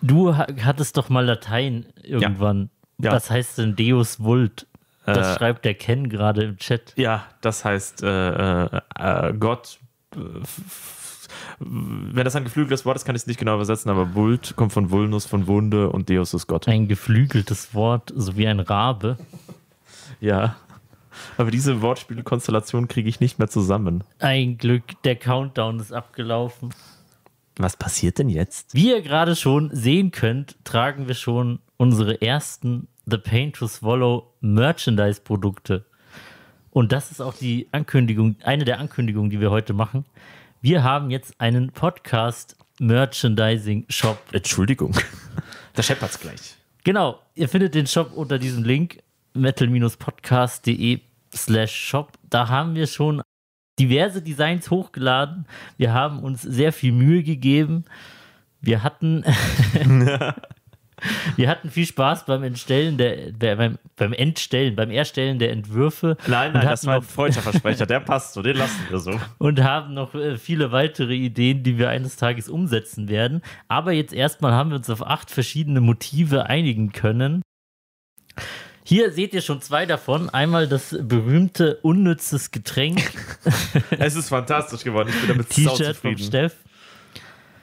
Du ha- hattest doch mal Latein irgendwann. Ja. Was heißt denn Deus Vult? Das Äh, schreibt der Ken gerade im Chat. Ja, das heißt, äh, äh, äh, Gott. äh, Wenn das ein geflügeltes Wort ist, kann ich es nicht genau übersetzen, aber Vult kommt von Vulnus, von Wunde und Deus ist Gott. Ein geflügeltes Wort, so wie ein Rabe. Ja. Aber diese Wortspielkonstellation kriege ich nicht mehr zusammen. Ein Glück, der Countdown ist abgelaufen. Was passiert denn jetzt? Wie ihr gerade schon sehen könnt, tragen wir schon unsere ersten The Paint to Swallow Merchandise-Produkte. Und das ist auch die Ankündigung, eine der Ankündigungen, die wir heute machen. Wir haben jetzt einen Podcast Merchandising Shop. Entschuldigung. Da scheppert's gleich. Genau, ihr findet den Shop unter diesem Link metal-podcast.de slash shop. Da haben wir schon diverse Designs hochgeladen. Wir haben uns sehr viel Mühe gegeben. Wir hatten, wir hatten viel Spaß beim Entstellen der, beim, beim Entstellen, beim Erstellen der Entwürfe. Nein, nein, das war ein freudscher Versprecher. Der passt so, den lassen wir so. und haben noch äh, viele weitere Ideen, die wir eines Tages umsetzen werden. Aber jetzt erstmal haben wir uns auf acht verschiedene Motive einigen können. Hier seht ihr schon zwei davon. Einmal das berühmte unnützes Getränk Es ist fantastisch geworden. Ich bin damit T-Shirt vom. Steff.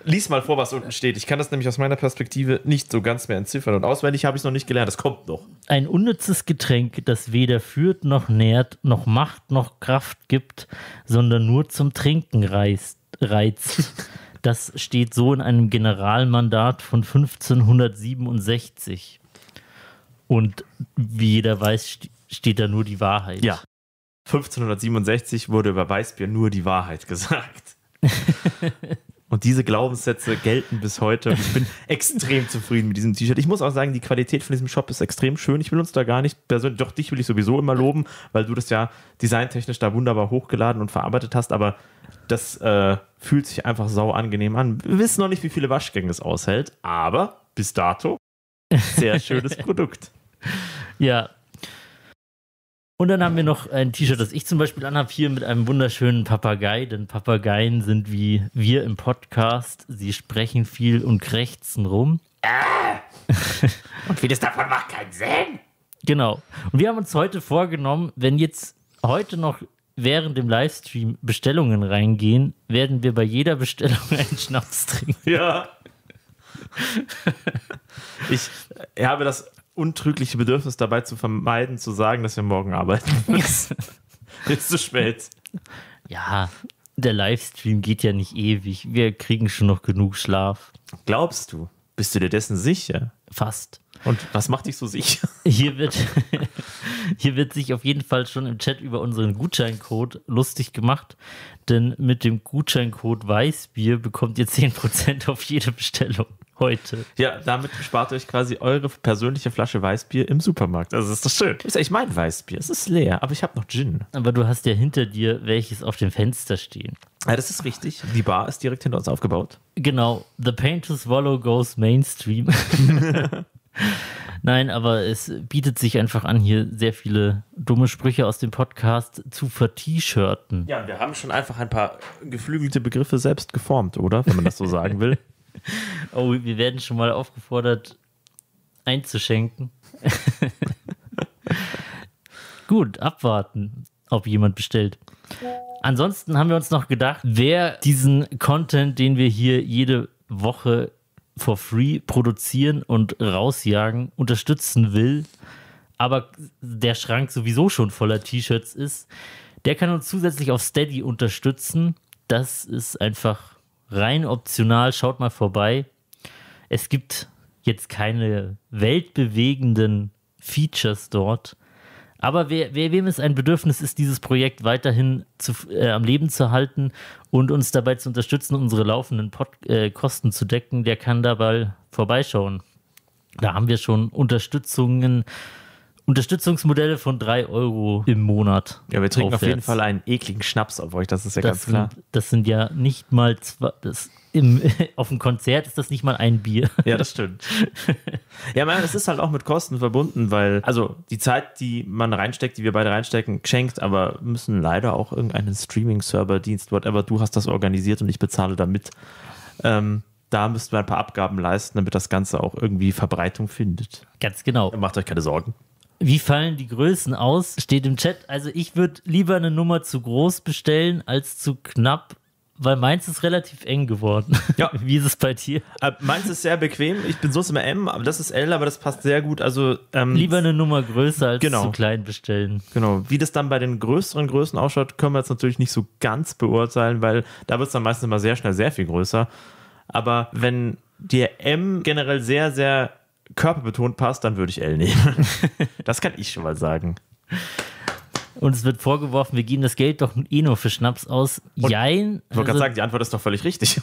Lies mal vor, was unten steht. Ich kann das nämlich aus meiner Perspektive nicht so ganz mehr entziffern. Und auswendig habe ich es noch nicht gelernt. Das kommt noch. Ein unnützes Getränk, das weder führt noch nährt, noch Macht noch Kraft gibt, sondern nur zum Trinken reizt. reizt. Das steht so in einem Generalmandat von 1567. Und wie jeder weiß, st- steht da nur die Wahrheit. Ja. 1567 wurde über Weißbier nur die Wahrheit gesagt. Und diese Glaubenssätze gelten bis heute. Und ich bin extrem zufrieden mit diesem T-Shirt. Ich muss auch sagen, die Qualität von diesem Shop ist extrem schön. Ich will uns da gar nicht persönlich, doch dich will ich sowieso immer loben, weil du das ja designtechnisch da wunderbar hochgeladen und verarbeitet hast. Aber das äh, fühlt sich einfach sau angenehm an. Wir wissen noch nicht, wie viele Waschgänge es aushält, aber bis dato sehr schönes Produkt. Ja. Und dann haben wir noch ein T-Shirt, das ich zum Beispiel anhabe, hier mit einem wunderschönen Papagei, denn Papageien sind wie wir im Podcast. Sie sprechen viel und krächzen rum. Und vieles davon macht keinen Sinn. Genau. Und wir haben uns heute vorgenommen, wenn jetzt heute noch während dem Livestream Bestellungen reingehen, werden wir bei jeder Bestellung einen Schnaps trinken. Ja. Ich habe das untrügliche Bedürfnis dabei zu vermeiden, zu sagen, dass wir morgen arbeiten müssen. Ist zu spät. Ja, der Livestream geht ja nicht ewig. Wir kriegen schon noch genug Schlaf. Glaubst du? Bist du dir dessen sicher? Fast. Und was macht dich so sicher? Hier wird, hier wird sich auf jeden Fall schon im Chat über unseren Gutscheincode lustig gemacht, denn mit dem Gutscheincode Weißbier bekommt ihr 10% auf jede Bestellung heute. Ja, damit spart ihr euch quasi eure persönliche Flasche Weißbier im Supermarkt. Also ist das schön. Ist echt mein Weißbier. Es ist leer, aber ich habe noch Gin. Aber du hast ja hinter dir welches auf dem Fenster stehen. Ja, das ist richtig. Die Bar ist direkt hinter uns aufgebaut. Genau, The Paint to Swallow goes Mainstream. Nein, aber es bietet sich einfach an, hier sehr viele dumme Sprüche aus dem Podcast zu vert-shirten. Ja, wir haben schon einfach ein paar geflügelte Begriffe selbst geformt, oder? Wenn man das so sagen will. Oh, wir werden schon mal aufgefordert, einzuschenken. Gut, abwarten, ob jemand bestellt. Ansonsten haben wir uns noch gedacht, wer diesen Content, den wir hier jede Woche for free produzieren und rausjagen, unterstützen will, aber der Schrank sowieso schon voller T-Shirts ist, der kann uns zusätzlich auf Steady unterstützen. Das ist einfach rein optional. Schaut mal vorbei. Es gibt jetzt keine weltbewegenden Features dort. Aber wer, wer, wem es ein Bedürfnis ist, dieses Projekt weiterhin zu, äh, am Leben zu halten und uns dabei zu unterstützen, unsere laufenden Pod äh, Kosten zu decken, der kann dabei vorbeischauen. Da haben wir schon Unterstützungen, Unterstützungsmodelle von 3 Euro im Monat. Ja, wir trinken auf jeden aufwärts. Fall einen ekligen Schnaps auf euch, das ist ja Das ganz klar. sind, das sind ja nicht mal zwei, das im, auf dem Konzert ist das nicht mal ein Bier. Ja, das stimmt. ja, man, es ist halt auch mit Kosten verbunden, weil, also die Zeit, die man reinsteckt, die wir beide reinstecken, geschenkt, aber müssen leider auch irgendeinen Streaming-Server-Dienst, whatever, du hast das organisiert und ich bezahle damit. Ähm, da müssten wir ein paar Abgaben leisten, damit das Ganze auch irgendwie Verbreitung findet. Ganz genau. Macht euch keine Sorgen. Wie fallen die Größen aus? Steht im Chat. Also ich würde lieber eine Nummer zu groß bestellen als zu knapp, weil meins ist relativ eng geworden. Ja. Wie ist es bei dir? Äh, meins ist sehr bequem. Ich bin sonst immer M, aber das ist L, aber das passt sehr gut. Also ähm, Lieber eine Nummer größer als Genau. zu klein bestellen. Genau. Wie das dann bei den größeren Größen ausschaut, können wir jetzt natürlich nicht so ganz beurteilen, weil da wird es dann meistens immer sehr schnell sehr viel größer. Aber wenn dir M generell sehr, sehr körperbetont passt, dann würde ich L nehmen. das kann ich schon mal sagen. Und es wird vorgeworfen, wir geben das Geld doch eh nur für Schnaps aus. Jein. Ich wollte gerade also, sagen, die Antwort ist doch völlig richtig.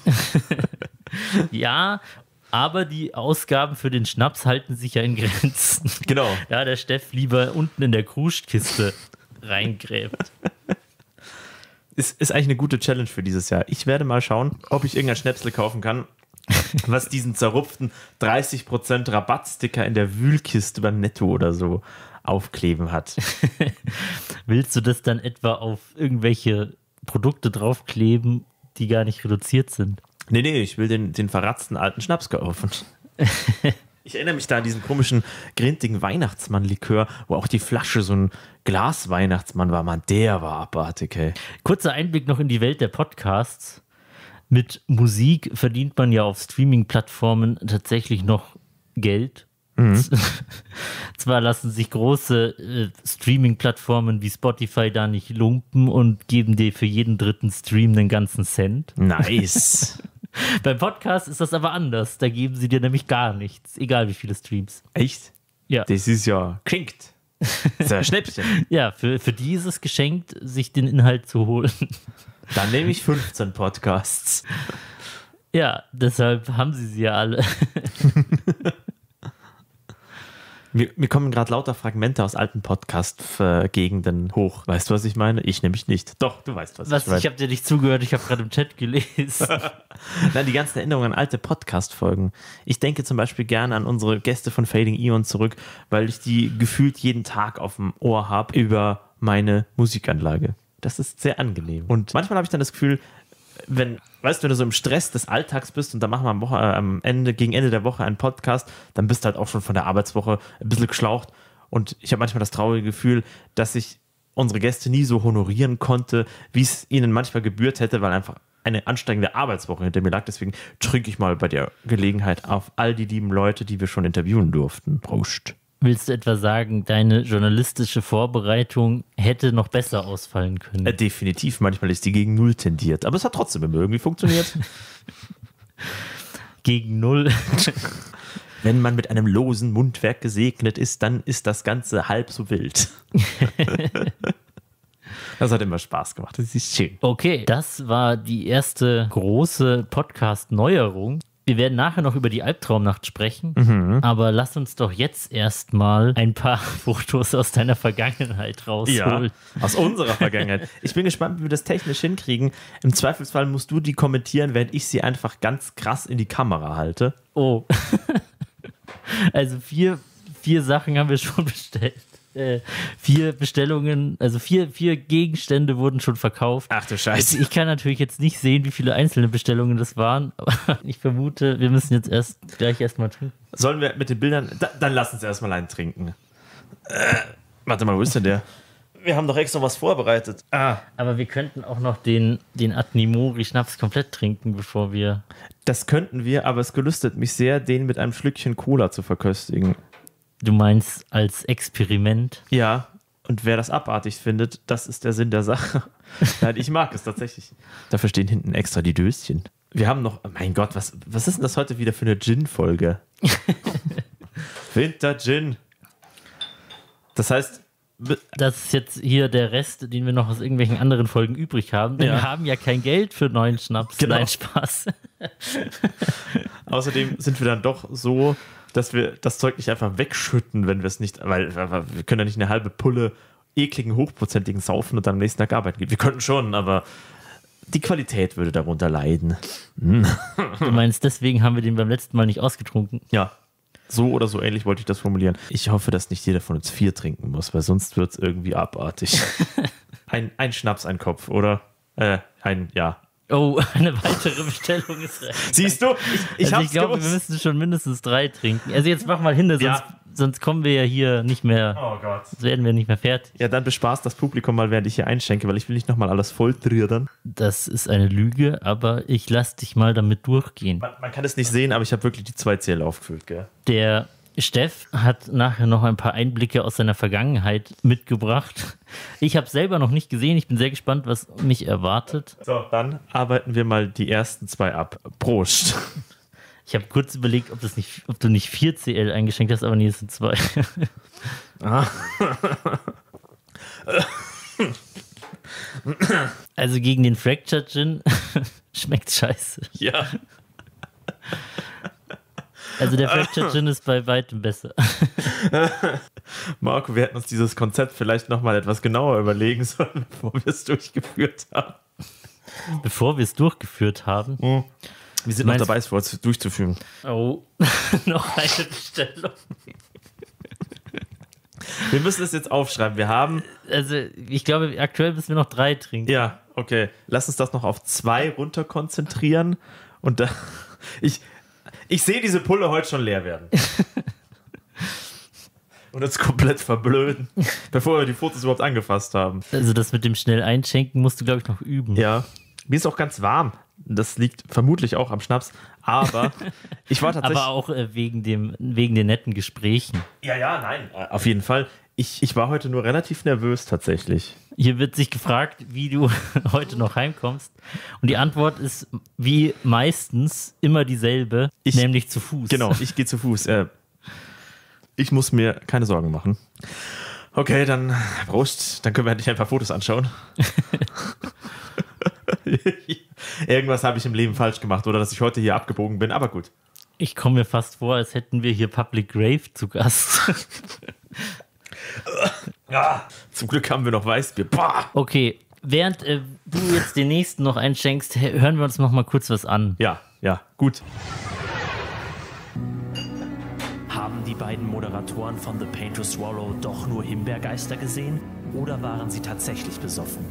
ja, aber die Ausgaben für den Schnaps halten sich ja in Grenzen. genau. Da der Steff lieber unten in der Krustkiste reingräbt. Ist, ist eigentlich eine gute Challenge für dieses Jahr. Ich werde mal schauen, ob ich irgendein Schnäpsel kaufen kann, was diesen zerrupften 30% Rabattsticker in der Wühlkiste beim Netto oder so aufkleben hat. Willst du das dann etwa auf irgendwelche Produkte draufkleben, die gar nicht reduziert sind? Nee, nee, ich will den, den verratzten alten Schnaps kaufen. Ich erinnere mich da an diesen komischen, grintigen Weihnachtsmann-Likör, wo auch die Flasche so ein Glas-Weihnachtsmann war. Mann, der war abartig, ey. Kurzer Einblick noch in die Welt der Podcasts. Mit Musik verdient man ja auf Streaming-Plattformen tatsächlich noch Geld. Zwar lassen sich große äh, Streaming-Plattformen wie Spotify da nicht lumpen und geben dir für jeden dritten Stream einen ganzen Cent. Nice. Beim Podcast ist das aber anders. Da geben sie dir nämlich gar nichts, egal wie viele Streams. Echt? Ja. Das ist ja klingt. Das ist ja Schnäppchen. Ja, für, für die ist es geschenkt, sich den Inhalt zu holen. Dann nehme ich 15 Podcasts. Ja, deshalb haben sie sie ja alle. Mir, mir kommen gerade lauter Fragmente aus alten Podcast-Gegenden hoch. Weißt du, was ich meine? Ich nämlich nicht. Doch, du weißt, was, Was, ich meine. ich habe dir nicht zugehört, ich habe gerade im Chat gelesen. Nein, die ganzen Erinnerungen an alte Podcast-Folgen. Ich denke zum Beispiel gerne an unsere Gäste von Fading Eon zurück, weil ich die gefühlt jeden Tag auf dem Ohr habe über meine Musikanlage. Das ist sehr angenehm. Und manchmal habe ich dann das Gefühl, wenn, weißt du, wenn du so im Stress des Alltags bist und dann machen wir am, Woche, äh, am Ende, gegen Ende der Woche einen Podcast, dann bist du halt auch schon von der Arbeitswoche ein bisschen geschlaucht. Und ich habe manchmal das traurige Gefühl, dass ich unsere Gäste nie so honorieren konnte, wie es ihnen manchmal gebührt hätte, weil einfach eine anstrengende Arbeitswoche hinter mir lag. Deswegen trinke ich mal bei der Gelegenheit auf all die lieben Leute, die wir schon interviewen durften. Prost. Willst du etwa sagen, deine journalistische Vorbereitung hätte noch besser ausfallen können? Äh, definitiv, manchmal ist die gegen Null tendiert. Aber es hat trotzdem immer irgendwie funktioniert. Gegen null. Wenn man mit einem losen Mundwerk gesegnet ist, dann ist das Ganze halb so wild. das hat immer Spaß gemacht. Das ist schön. Okay, das war die erste große Podcast-Neuerung. Wir werden nachher noch über die Albtraumnacht sprechen, Mhm. aber lass uns doch jetzt erstmal ein paar Fotos aus deiner Vergangenheit Ja, rausholen. aus unserer Vergangenheit. Ich bin gespannt, wie wir das technisch hinkriegen. Im Zweifelsfall musst du die kommentieren, während ich sie einfach ganz krass in die Kamera halte. Oh. also vier, vier Sachen haben wir schon bestellt. Äh, vier Bestellungen, also vier, vier Gegenstände wurden schon verkauft. Ach du Scheiße. ich kann natürlich jetzt nicht sehen, wie viele einzelne Bestellungen das waren, aber ich vermute, wir müssen jetzt erst gleich erstmal trinken. Sollen wir mit den Bildern. Da, dann lass uns erstmal einen trinken. Äh, warte mal, wo ist denn der? Wir haben doch extra was vorbereitet. Ah. Aber wir könnten auch noch den, den Adnimori Schnaps komplett trinken, bevor wir. Das könnten wir, aber es gelüstet mich sehr, den mit einem Schlückchen Cola zu verköstigen. Du meinst als Experiment? Ja, und wer das abartig findet, das ist der Sinn der Sache. Nein, ich mag es tatsächlich. Dafür stehen hinten extra die Döschen. Wir haben noch, mein Gott, was, was ist denn das heute wieder für eine Gin-Folge? Winter Gin. Das heißt, Das ist jetzt hier der Rest, den wir noch aus irgendwelchen anderen Folgen übrig haben. Denn Ja. wir haben ja kein Geld für neuen Schnaps. Genau. Nein, Spaß. außerdem sind wir dann doch so, dass wir das Zeug nicht einfach wegschütten, wenn wir es nicht, weil weil wir können ja nicht eine halbe Pulle ekligen, hochprozentigen saufen und dann am nächsten Tag arbeiten gehen. Wir könnten schon, aber die Qualität würde darunter leiden. Du meinst, deswegen haben wir den beim letzten Mal nicht ausgetrunken. Ja. So oder so ähnlich wollte ich das formulieren. Ich hoffe, dass nicht jeder von uns vier trinken muss, weil sonst wird es irgendwie abartig. ein, ein Schnaps, ein Kopf, oder? Äh, ein, ja. Oh, eine weitere Bestellung ist rein. Siehst du? Ich, ich also hab's ich glaube, wir müssen schon mindestens drei trinken. Also jetzt mach mal hin, sonst, Ja. sonst kommen wir ja hier nicht mehr, Oh Gott. sonst werden wir nicht mehr fertig. Ja, dann bespaßt das Publikum mal, während ich hier einschenke, weil ich will nicht nochmal alles voll trieren. Das ist eine Lüge, aber ich lass dich mal damit durchgehen. Man, man kann es nicht sehen, aber ich habe wirklich die zwei Zähle aufgefüllt, gell? Der Steff hat nachher noch ein paar Einblicke aus seiner Vergangenheit mitgebracht. Ich habe selber noch nicht gesehen. Ich bin sehr gespannt, was mich erwartet. So, dann arbeiten wir mal die ersten zwei ab. Prost. Ich habe kurz überlegt, ob, das nicht, ob du nicht 4 CL eingeschenkt hast, aber nee, es sind zwei. also gegen den Fractured Gin schmeckt scheiße. Ja. Also der Fractured Gin ist bei weitem besser. Marco, wir hätten uns dieses Konzept vielleicht nochmal etwas genauer überlegen sollen, bevor wir es durchgeführt haben. Bevor wir es durchgeführt haben. Wir sind noch dabei, es durchzuführen. Oh, noch eine Bestellung. Wir müssen es jetzt aufschreiben. Wir haben, Also ich glaube, aktuell müssen wir noch drei trinken. ja, okay, lass uns das noch auf zwei runter konzentrieren. Und da, ich, ich sehe diese Pulle heute schon leer werden. Und uns komplett verblöden, bevor wir die Fotos überhaupt angefasst haben. Also das mit dem schnell einschenken musst du, glaube ich, noch üben. Ja, mir ist auch ganz warm. Das liegt vermutlich auch am Schnaps. Aber ich war tatsächlich. Aber auch äh, wegen, dem, wegen den netten Gesprächen. ja, ja, nein. Äh, Auf jeden Fall. Ich, ich war heute nur relativ nervös tatsächlich. Hier wird sich gefragt, wie du heute noch heimkommst. Und die Antwort ist wie meistens immer dieselbe, Ich- nämlich zu Fuß. Genau, ich gehe zu Fuß. Äh, ich muss mir keine Sorgen machen. Okay, dann Prost. Dann können wir endlich ein paar Fotos anschauen. Irgendwas habe ich im Leben falsch gemacht oder dass ich heute hier abgebogen bin, aber gut. Ich komme mir fast vor, als hätten wir hier Public Grave zu Gast. Zum Glück haben wir noch Weißbier. Bah! Okay, während äh, du jetzt den nächsten noch einschenkst, hö- hören wir uns noch mal kurz was an. Ja, ja, gut. Haben die beiden Moderatoren von The Pain to Swallow doch nur Himbeergeister gesehen? Oder waren sie tatsächlich besoffen?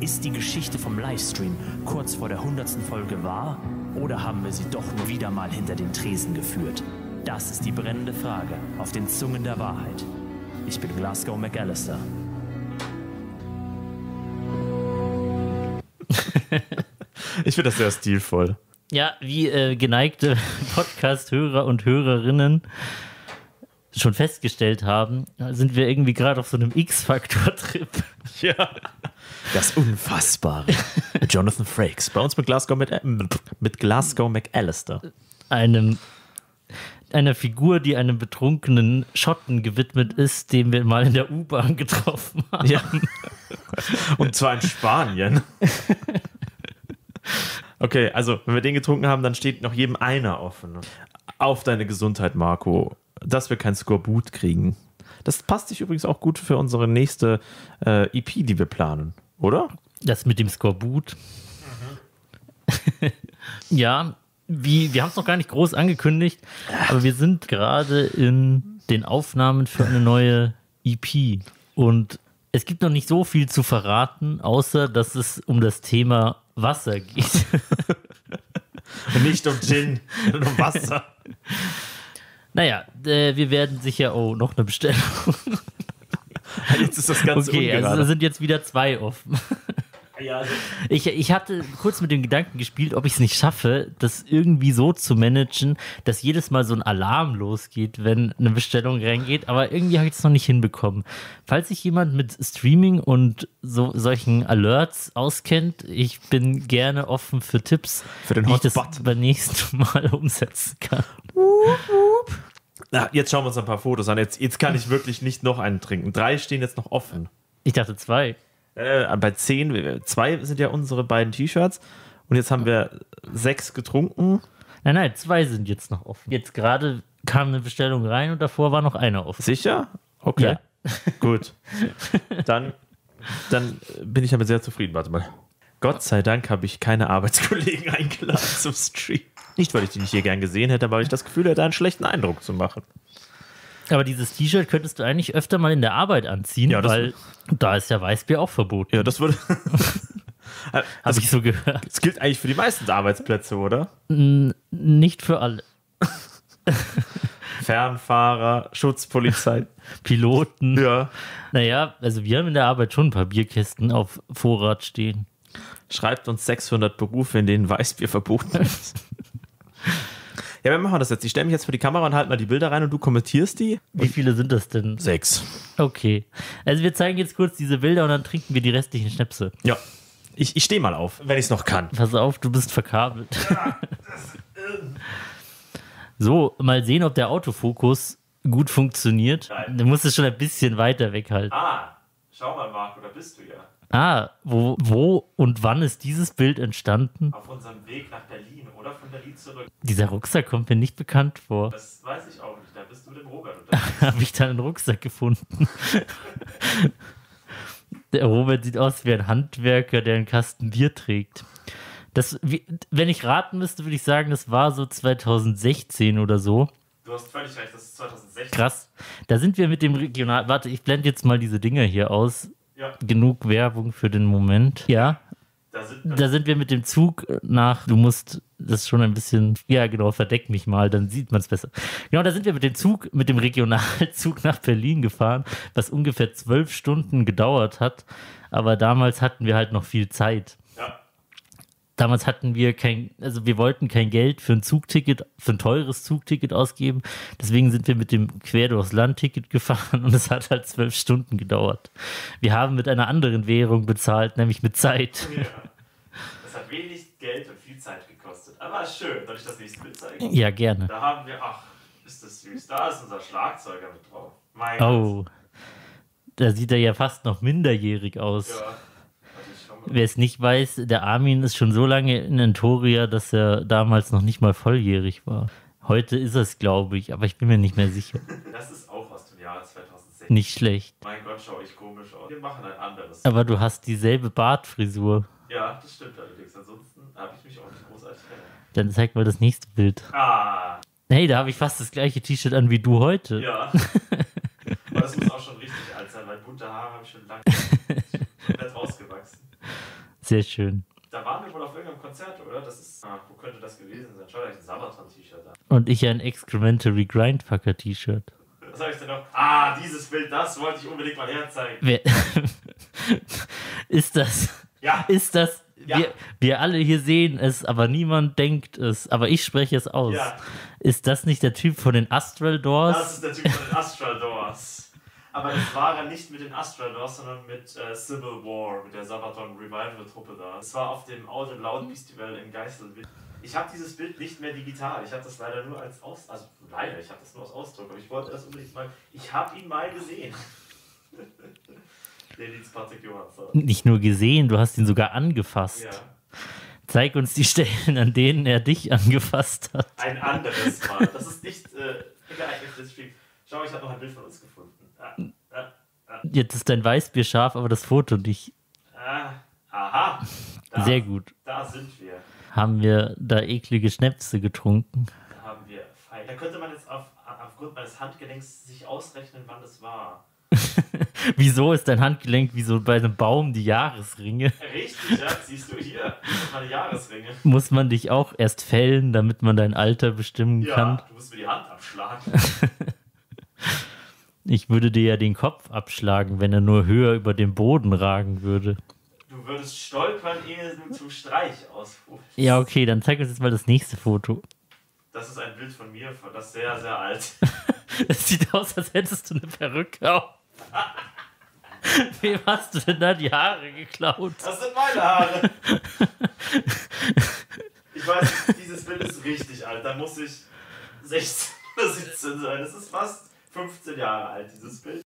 Ist die Geschichte vom Livestream kurz vor der 100. Folge wahr? Oder haben wir sie doch nur wieder mal hinter den Tresen geführt? Das ist die brennende Frage auf den Zungen der Wahrheit. Ich bin Glasgow McAllister. Ich finde das sehr stilvoll. Ja, wie äh, geneigte Podcast-Hörer und Hörerinnen schon festgestellt haben, sind wir irgendwie gerade auf so einem X-Faktor-Trip. Ja. Das Unfassbare. Jonathan Frakes. Bei uns mit Glasgow, mit, äh, mit Glasgow McAllister. Einem, einer Figur, die einem betrunkenen Schotten gewidmet ist, den wir mal in der U-Bahn getroffen haben. Ja. Und zwar in Spanien. Okay, also, wenn wir den getrunken haben, dann steht noch jedem einer offen. Auf deine Gesundheit, Marco. Dass wir kein Skorbut kriegen. Das passt sich übrigens auch gut für unsere nächste äh, EP, die wir planen, oder? Das mit dem Skorbut. ja, wie, wir haben es noch gar nicht groß angekündigt, aber wir sind gerade in den Aufnahmen für eine neue EP. Und es gibt noch nicht so viel zu verraten, außer dass es um das Thema Wasser geht. Nicht um Gin, sondern um Wasser. naja, äh, wir werden sicher, oh, noch eine Bestellung. Jetzt ist das Ganze Okay, also ungerade. da sind jetzt wieder zwei offen. Ja, also, Ich, ich hatte kurz mit dem Gedanken gespielt, ob ich es nicht schaffe, das irgendwie so zu managen, dass jedes Mal so ein Alarm losgeht, wenn eine Bestellung reingeht, aber irgendwie habe ich es noch nicht hinbekommen. Falls sich jemand mit Streaming und so solchen Alerts auskennt, ich bin gerne offen für Tipps, Für den wie ich das beim nächsten Mal umsetzen kann. na, jetzt schauen wir uns ein paar Fotos an. Jetzt, jetzt kann ich wirklich nicht noch einen trinken. Drei stehen jetzt noch offen. Ich dachte zwei. Äh, bei zehn, wir- zwei sind ja unsere beiden T-Shirts. Und jetzt haben wir sechs getrunken. Nein, nein, zwei sind jetzt noch offen. Jetzt gerade kam eine Bestellung rein und davor war noch eine offen. Sicher? Okay. Ja. Gut. Dann, dann bin ich damit sehr zufrieden. Warte mal. Gott sei Dank habe ich keine Arbeitskollegen eingeladen zum Stream. Nicht, weil ich die nicht hier gern gesehen hätte, aber weil ich das Gefühl hätte, einen schlechten Eindruck zu machen. Aber dieses T-Shirt könntest du eigentlich öfter mal in der Arbeit anziehen, Ja, weil da ist ja Weißbier auch verboten. Ja, das würde. Habe Also, ich so gehört. das gilt eigentlich für die meisten Arbeitsplätze, oder? Nicht für alle. Fernfahrer, Schutzpolizei. Piloten. Ja. Naja, also wir haben in der Arbeit schon ein paar Bierkästen auf Vorrat stehen. Schreibt uns 600 Berufe, in denen Weißbier verboten ist. Ja, wir machen das jetzt. Ich stelle mich jetzt vor die Kamera und halte mal die Bilder rein und du kommentierst die. Wie viele sind das denn? Sechs. Okay. Also wir zeigen jetzt kurz diese Bilder und dann trinken wir die restlichen Schnäpse. Ja. Ich, ich stehe mal auf, wenn ich es noch kann. Pass auf, du bist verkabelt. So, mal sehen, ob der Autofokus gut funktioniert. Nein. Du musst es schon ein bisschen weiter weghalten. Ah, schau mal, Marco, da bist du ja. Ah, wo, wo und wann ist dieses Bild entstanden? Auf unserem Weg nach Berlin oder von Berlin zurück. Dieser Rucksack kommt mir nicht bekannt vor. Das weiß ich auch nicht. Da bist du mit dem Robert unterwegs. Habe ich da einen Rucksack gefunden? Der Robert sieht aus wie ein Handwerker, der einen Kasten Bier trägt. Das, wie, wenn ich raten müsste, würde ich sagen, das war so 2016 oder so. Du hast völlig recht, das ist 2016. Krass. Da sind wir mit dem Regional. Warte, ich blende jetzt mal diese Dinger hier aus. Ja, Genug Werbung für den Moment. Ja, da sind da sind wir mit dem Zug nach. Du musst das schon ein bisschen. Ja, genau, verdeck mich mal, dann sieht man es besser. Genau, da sind wir mit dem Zug, mit dem Regionalzug nach Berlin gefahren, was ungefähr zwölf Stunden gedauert hat. Aber damals hatten wir halt noch viel Zeit. Ja. Damals hatten wir kein, also wir wollten kein Geld für ein Zugticket, für ein teures Zugticket ausgeben. Deswegen sind wir mit dem Quer durchs Land-Ticket gefahren und es hat halt zwölf Stunden gedauert. Wir haben mit einer anderen Währung bezahlt, nämlich mit Zeit. Das hat wenig Geld und viel Zeit gekostet. Aber schön, soll ich das nächste Bild zeigen? Ja, gerne. Da haben wir, ach, ist das süß. Da ist unser Schlagzeuger mit drauf. Mein Oh. Da sieht er ja fast noch minderjährig aus. Wer es nicht weiß, der Armin ist schon so lange in Entoria, dass er damals noch nicht mal volljährig war. Heute ist es, glaube ich, aber ich bin mir nicht mehr sicher. Das ist auch aus dem Jahr 2006. Nicht schlecht. Mein Gott, schaue ich komisch aus. Wir machen ein anderes. Aber du hast dieselbe Bartfrisur. Ja, das stimmt allerdings. Ansonsten habe ich mich auch nicht großartig verändert. Dann zeig mal das nächste Bild. Ah, Hey, da habe ich fast das gleiche T-Shirt an wie du heute. ja. Aber das muss auch schon richtig alt sein, weil bunte Haare habe ich schon lange komplett rausgewachsen. Sehr schön. Da waren wir wohl auf irgendeinem Konzert, oder? Das ist. Ah, wo könnte das gewesen sein? Schau, ist ein Sabaton-T-Shirt da. Und ich ein Excrementary Grindfucker T-Shirt. Was habe ich denn noch? Ah, dieses Bild, das wollte ich unbedingt mal herzeigen. Wer ist das? Ja, Ist das? Ja. Wir, wir alle hier sehen es, aber niemand denkt es. Aber ich spreche es aus. Ja. Ist das nicht der Typ von den Astral Doors? das ist der Typ von den Astral Doors. Aber das war er nicht mit den Astral Doors, sondern mit äh, Civil War, mit der Sabaton Revival Truppe da. Es war auf dem Audio Loud Festival in Geiselwind. Ich habe dieses Bild nicht mehr digital. Ich habe das leider nur als Aus... Also leider, ich habe das nur als Ausdruck. Aber ich wollte das unbedingt mal... Ich habe ihn mal gesehen. Nicht nur gesehen, du hast ihn sogar angefasst. Ja. Zeig uns die Stellen, an denen er dich angefasst hat. Ein anderes Mal. Das ist nicht äh, geeignet für das Spiel. Schau, ich habe noch ein Bild von uns gefunden. Ah, ah, Jetzt ist dein Weißbier scharf, aber das Foto nicht. ah, aha. Da, Sehr gut. Da sind wir. Haben wir da eklige Schnäpse getrunken? Da haben wir Fein. Da könnte man jetzt auf, aufgrund meines Handgelenks sich ausrechnen, wann das war. Wieso ist dein Handgelenk wie so bei einem Baum die Jahresringe? Richtig, ja, siehst du hier. Meine Jahresringe. Muss man dich auch erst fällen, damit man dein Alter bestimmen Ja, kann? du musst mir die Hand abschlagen. Ich würde dir ja den Kopf abschlagen, wenn er nur höher über dem Boden ragen würde. Du würdest stolpern, ehe du zum Streich ausholst. Ja, okay, dann zeig uns jetzt mal das nächste Foto. Das ist ein Bild von mir, von das sehr, sehr alt. Es sieht aus, als hättest du eine Perücke auf. Wem hast du denn da die Haare geklaut? Das sind meine Haare. Ich weiß, dieses Bild ist richtig alt. Da muss ich 16 oder 17 sein. Das ist fast 15 Jahre alt, dieses Bild.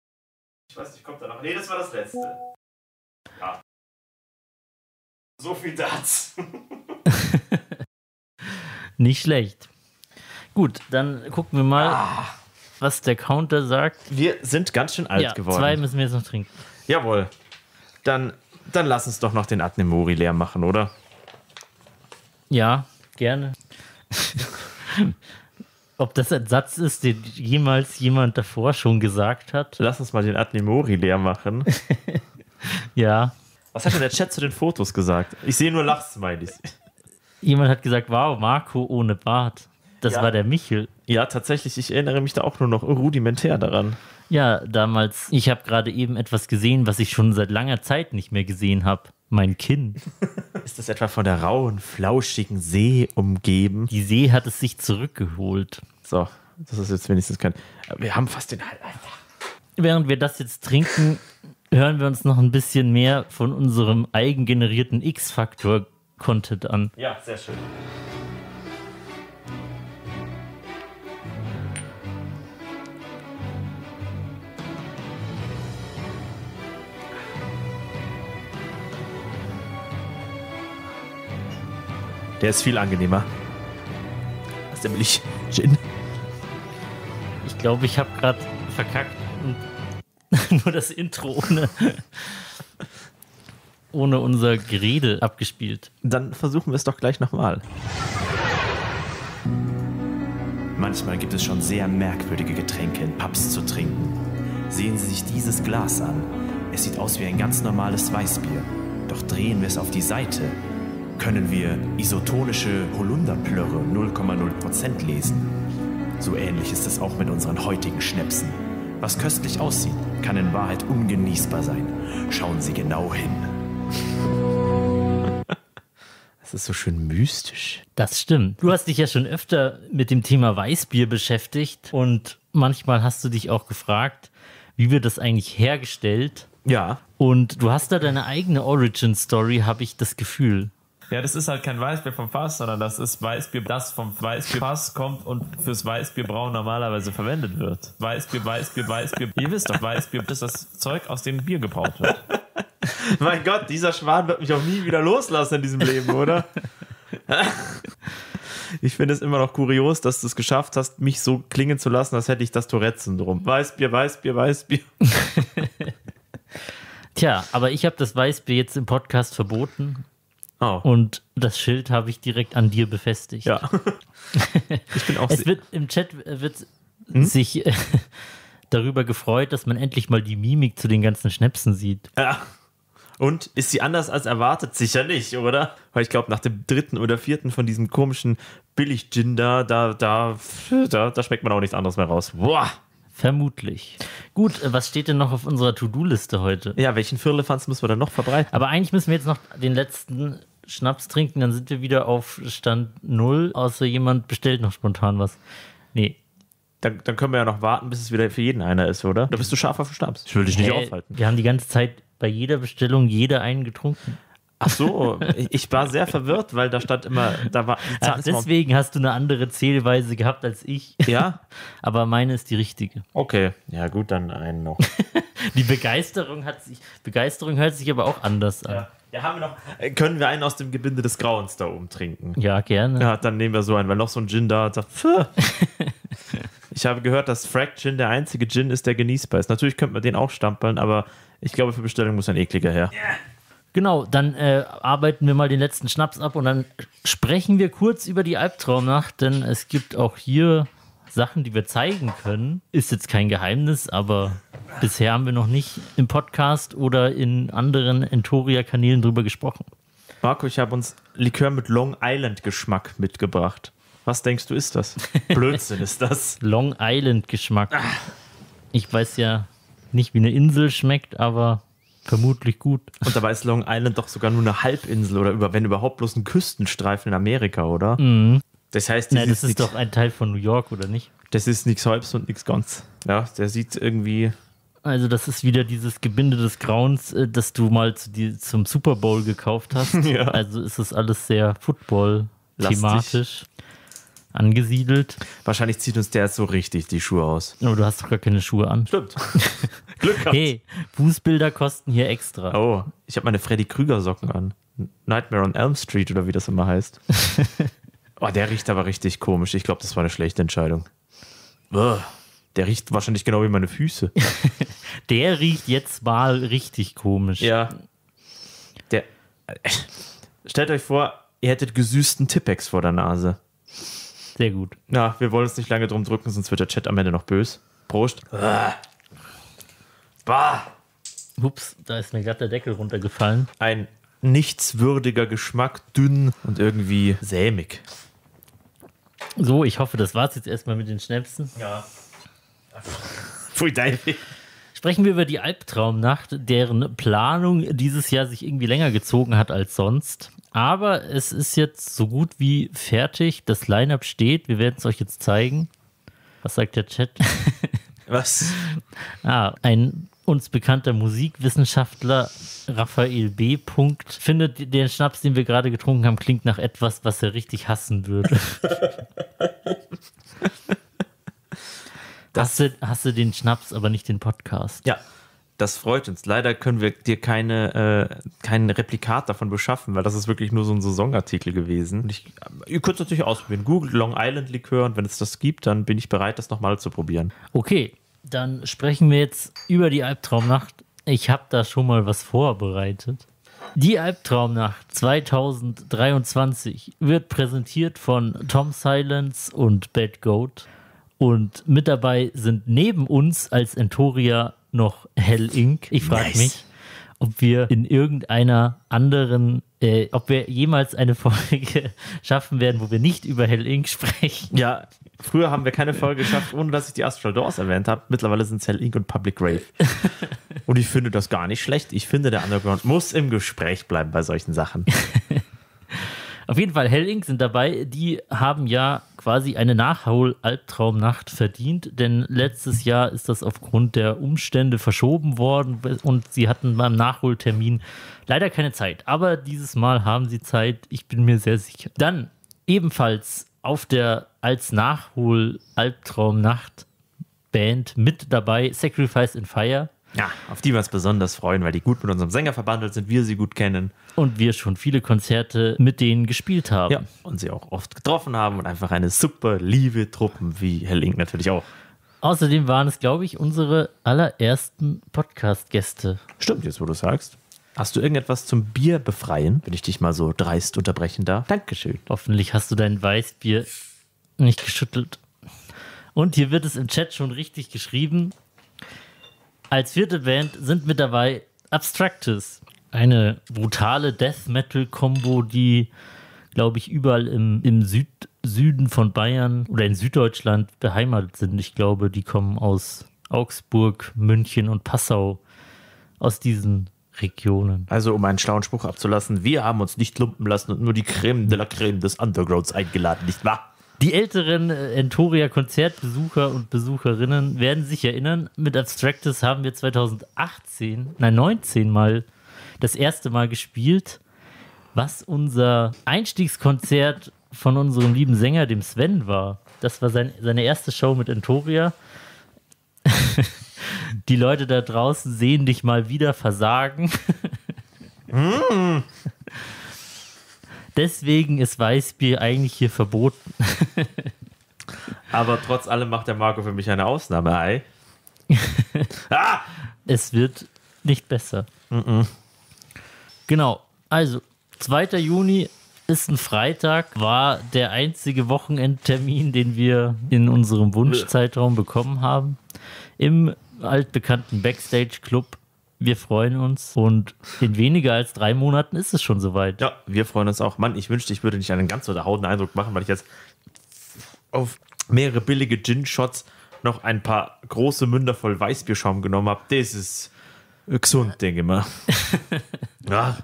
Ich weiß nicht, kommt da noch. Nee, das war das letzte. Ja. So viel dazu. Nicht schlecht. Gut, dann gucken wir mal, was der Counter sagt. Wir sind ganz schön alt ja, zwei müssen wir jetzt noch trinken. Jawohl. Dann, dann lass uns doch noch den Adnemori leer machen, oder? Ja, gerne. Ob das ein Satz ist, den jemals jemand davor schon gesagt hat? Lass uns mal den Adnemori leer machen. Ja. Was hat denn der Chat zu den Fotos gesagt? Ich sehe nur Lachsmilies. Jemand hat gesagt, wow, Marco ohne Bart. Das Ja. war der Michel. Ja, tatsächlich, ich erinnere mich da auch nur noch rudimentär daran. Ja, damals, ich habe gerade eben etwas gesehen, was ich schon seit langer Zeit nicht mehr gesehen habe. Mein Kinn. Ist das etwa von der rauen, flauschigen See umgeben? Die See hat es sich zurückgeholt. So, das ist jetzt wenigstens kein. Wir haben fast den Hals. Während wir das jetzt trinken, hören wir uns noch ein bisschen mehr von unserem eigengenerierten X-Faktor-Content an. Ja, sehr schön. Der ist viel angenehmer. Das ist nämlich Gin. Ich glaube, ich habe gerade verkackt und nur das Intro ohne, ohne unser Gerede abgespielt. Dann versuchen wir es doch gleich nochmal. Manchmal gibt es schon sehr merkwürdige Getränke in Pubs zu trinken. Sehen Sie sich dieses Glas an. Es sieht aus wie ein ganz normales Weißbier. Doch drehen wir es auf die Seite, können wir isotonische Holunderplörre 0,0% lesen. So ähnlich ist es auch mit unseren heutigen Schnäpsen. Was köstlich aussieht, kann in Wahrheit ungenießbar sein. Schauen Sie genau hin. Es ist so schön mystisch. Das stimmt. Du hast dich ja schon öfter mit dem Thema Weißbier beschäftigt und manchmal hast du dich auch gefragt, wie wird das eigentlich hergestellt? Ja. Und du hast da deine eigene Origin-Story, habe ich das Gefühl. Ja, das ist halt kein Weißbier vom Fass, sondern das ist Weißbier, das vom Weißbierfass kommt und fürs Weißbierbrauen normalerweise verwendet wird. Weißbier, Weißbier, Weißbier. Ihr wisst doch, Weißbier ist das Zeug, aus dem Bier gebraut wird. Mein Gott, dieser Schwan wird mich auch nie wieder loslassen in diesem Leben, oder? Ich finde es immer noch kurios, dass du es geschafft hast, mich so klingen zu lassen, als hätte ich das Tourette-Syndrom. Weißbier, Weißbier, Weißbier. Tja, aber ich habe das Weißbier jetzt im Podcast verboten Oh. und das Schild habe ich direkt an dir befestigt. Ja. Ich bin auch Es wird im Chat wird Hm? sich äh, darüber gefreut, dass man endlich mal die Mimik zu den ganzen Schnäpsen sieht. Ja. Und ist sie anders als erwartet? Sicher nicht, oder? Weil ich glaube, nach dem dritten oder vierten von diesem komischen Billig-Gin da, da, da, da, da schmeckt man auch nichts anderes mehr raus. Boah. Vermutlich. Gut, äh, was steht denn noch auf unserer To-Do-Liste heute? Ja, welchen Firlefanz müssen wir dann noch verbreiten? Aber eigentlich müssen wir jetzt noch den letzten Schnaps trinken, dann sind wir wieder auf Stand 0, außer jemand bestellt noch spontan was. Nee. Dann, dann können wir ja noch warten, bis es wieder für jeden einer ist, oder? Da bist du scharf auf den Schnaps. Ich will dich nicht Hä? aufhalten. Wir haben die ganze Zeit bei jeder Bestellung jeder einen getrunken. Ach so, ich- war sehr verwirrt, weil da stand immer, da war Ach, deswegen hast du eine andere Zählweise gehabt als ich. Ja? Aber meine ist die richtige. Okay. Ja, gut, dann einen noch. Die Begeisterung hat sich, Begeisterung hört sich aber auch anders an. Ja, haben wir noch. Äh, Können wir einen aus dem Gebinde des Grauens da oben trinken? Ja, gerne. Ja, dann nehmen wir so einen, weil noch so ein Gin da da- Pfuh. Ich habe gehört, dass Frack Gin der einzige Gin ist, der genießbar ist. Natürlich könnte man den auch stampeln, aber ich glaube, für Bestellung muss ein ekliger her. Genau, dann äh, arbeiten wir mal den letzten Schnaps ab und dann sprechen wir kurz über die Albtraumnacht, denn es gibt auch hier Sachen, die wir zeigen können. Ist jetzt kein Geheimnis, aber bisher haben wir noch nicht im Podcast oder in anderen Entoria-Kanälen drüber gesprochen. Marco, ich habe uns Likör mit Long Island Geschmack mitgebracht. Was denkst du, ist das? Blödsinn ist das. Long Island Geschmack. Ich weiß ja nicht, wie eine Insel schmeckt, aber vermutlich gut. Und dabei ist Long Island doch sogar nur eine Halbinsel oder über, wenn überhaupt bloß ein Küstenstreifen in Amerika, oder? Das heißt, Na, das, das ist doch ein Teil von New York, oder nicht? das ist nichts halbs und nichts ganz. Ja, der sieht irgendwie. Also das ist wieder dieses Gebinde des Grauens, äh, das du mal zu die, zum Super Bowl gekauft hast. Ja. Also ist es alles sehr Football-thematisch angesiedelt. Wahrscheinlich zieht uns der jetzt so richtig die Schuhe aus. Aber du hast doch gar keine Schuhe an. Stimmt. Glück gehabt. Hey, Fußbilder kosten hier extra. Oh, ich habe meine Freddy Krüger Socken an. Nightmare on Elm Street oder wie das immer heißt. oh, der riecht aber richtig komisch. Ich glaube, das war eine schlechte Entscheidung. Ugh. Der riecht wahrscheinlich genau wie meine Füße. Der riecht jetzt mal richtig komisch. Ja. Der. Stellt euch vor, ihr hättet gesüßten Tippex vor der Nase. Sehr gut. Na, wir wollen uns nicht lange drum drücken, sonst wird der Chat am Ende noch bös. Prost. Bah. Ups, da ist mir glatt der Deckel runtergefallen. Ein nichtswürdiger Geschmack, dünn und irgendwie sämig. So, ich hoffe, das war's jetzt erstmal mit den Schnäpsen. Ja. Pfui, dein. Sprechen wir über die Albtraumnacht, deren Planung dieses Jahr sich irgendwie länger gezogen hat als sonst. Aber es ist jetzt so gut wie fertig. Das Line-Up steht. Wir werden es euch jetzt zeigen. Was sagt der Chat? Was? ah, ein uns bekannter Musikwissenschaftler, Raphael B. Punkt, findet den Schnaps, den wir gerade getrunken haben, klingt nach etwas, was er richtig hassen würde. hasse, hasse den Schnaps, aber nicht den Podcast. Ja, das freut uns. Leider können wir dir keine, äh, kein Replikat davon beschaffen, weil das ist wirklich nur so ein Saisonartikel gewesen. Und ich, ihr könnt es natürlich ausprobieren. Google Long Island Likör und wenn es das gibt, dann bin ich bereit, das nochmal zu probieren. Okay, dann sprechen wir jetzt über die Albtraumnacht. Ich habe da schon mal was vorbereitet. Die Albtraumnacht 2023 wird präsentiert von Tom Silence und Bad Goat. Und mit dabei sind neben uns als Entoria noch Hell Inc. Ich frage Nice. mich, ob wir in irgendeiner anderen, äh, ob wir jemals eine Folge schaffen werden, wo wir nicht über Hell Inc. sprechen. Ja, früher haben wir keine Folge geschafft, ohne dass ich die Astral Doors erwähnt habe. Mittlerweile sind es Hell Inc. und Public Grave. und ich finde das gar nicht schlecht. Ich finde, der Underground muss im Gespräch bleiben bei solchen Sachen. Auf jeden Fall, Hell Inc. sind dabei. Die haben ja quasi eine Nachhol-Albtraumnacht verdient, denn letztes Jahr ist das aufgrund der Umstände verschoben worden und sie hatten beim Nachholtermin leider keine Zeit. Aber dieses Mal haben sie Zeit, ich bin mir sehr sicher. Dann ebenfalls auf der als Nachhol-Albtraumnacht Band mit dabei Sacrifice in Fire. Ja, auf die wir uns besonders freuen, weil die gut mit unserem Sänger verbandelt sind, wir sie gut kennen. Und wir schon viele Konzerte mit denen gespielt haben. Ja, und sie auch oft getroffen haben und einfach eine super liebe Truppen wie Hell Inc. natürlich auch. Außerdem waren es, glaube ich, unsere allerersten Podcast-Gäste. Stimmt, jetzt wo du sagst. Hast du irgendetwas zum Bier befreien, wenn ich dich mal so dreist unterbrechen darf? Dankeschön. Hoffentlich hast du dein Weißbier nicht geschüttelt. Und hier wird es im Chat schon richtig geschrieben. Als vierte Band sind mit dabei Abstractus. Eine brutale Death Metal-Kombo, die, glaube ich, überall im, im Süd, Süden von Bayern oder in Süddeutschland beheimatet sind. Ich glaube, die kommen aus Augsburg, München und Passau. Aus diesen Regionen. Also, um einen schlauen Spruch abzulassen, wir haben uns nicht lumpen lassen und nur die Creme de la Creme des Undergrounds eingeladen, nicht wahr? Die älteren äh, Entoria-Konzertbesucher und Besucherinnen werden sich erinnern, mit Abstractus haben wir 2018, nein 19 mal das erste Mal gespielt, was unser Einstiegskonzert von unserem lieben Sänger, dem Sven, war. Das war sein, seine erste Show mit Entoria. Die Leute da draußen sehen dich mal wieder versagen. Deswegen ist Weißbier eigentlich hier verboten. Aber trotz allem macht der Marco für mich eine Ausnahme, ei. ah! Es wird nicht besser. Genau. Also, 2. Juni ist ein Freitag, war der einzige Wochenendtermin, den wir in unserem Wunschzeitraum bekommen haben. Im altbekannten Backstage-Club. Wir freuen uns und in weniger als drei Monaten ist es schon soweit. Ja, wir freuen uns auch. Mann, ich wünschte, ich würde nicht einen ganz so hauten Eindruck machen, weil ich jetzt auf mehrere billige Gin-Shots noch ein paar große Münder voll Weißbierschaum genommen habe. Das ist gesund, denke ich mal. ja.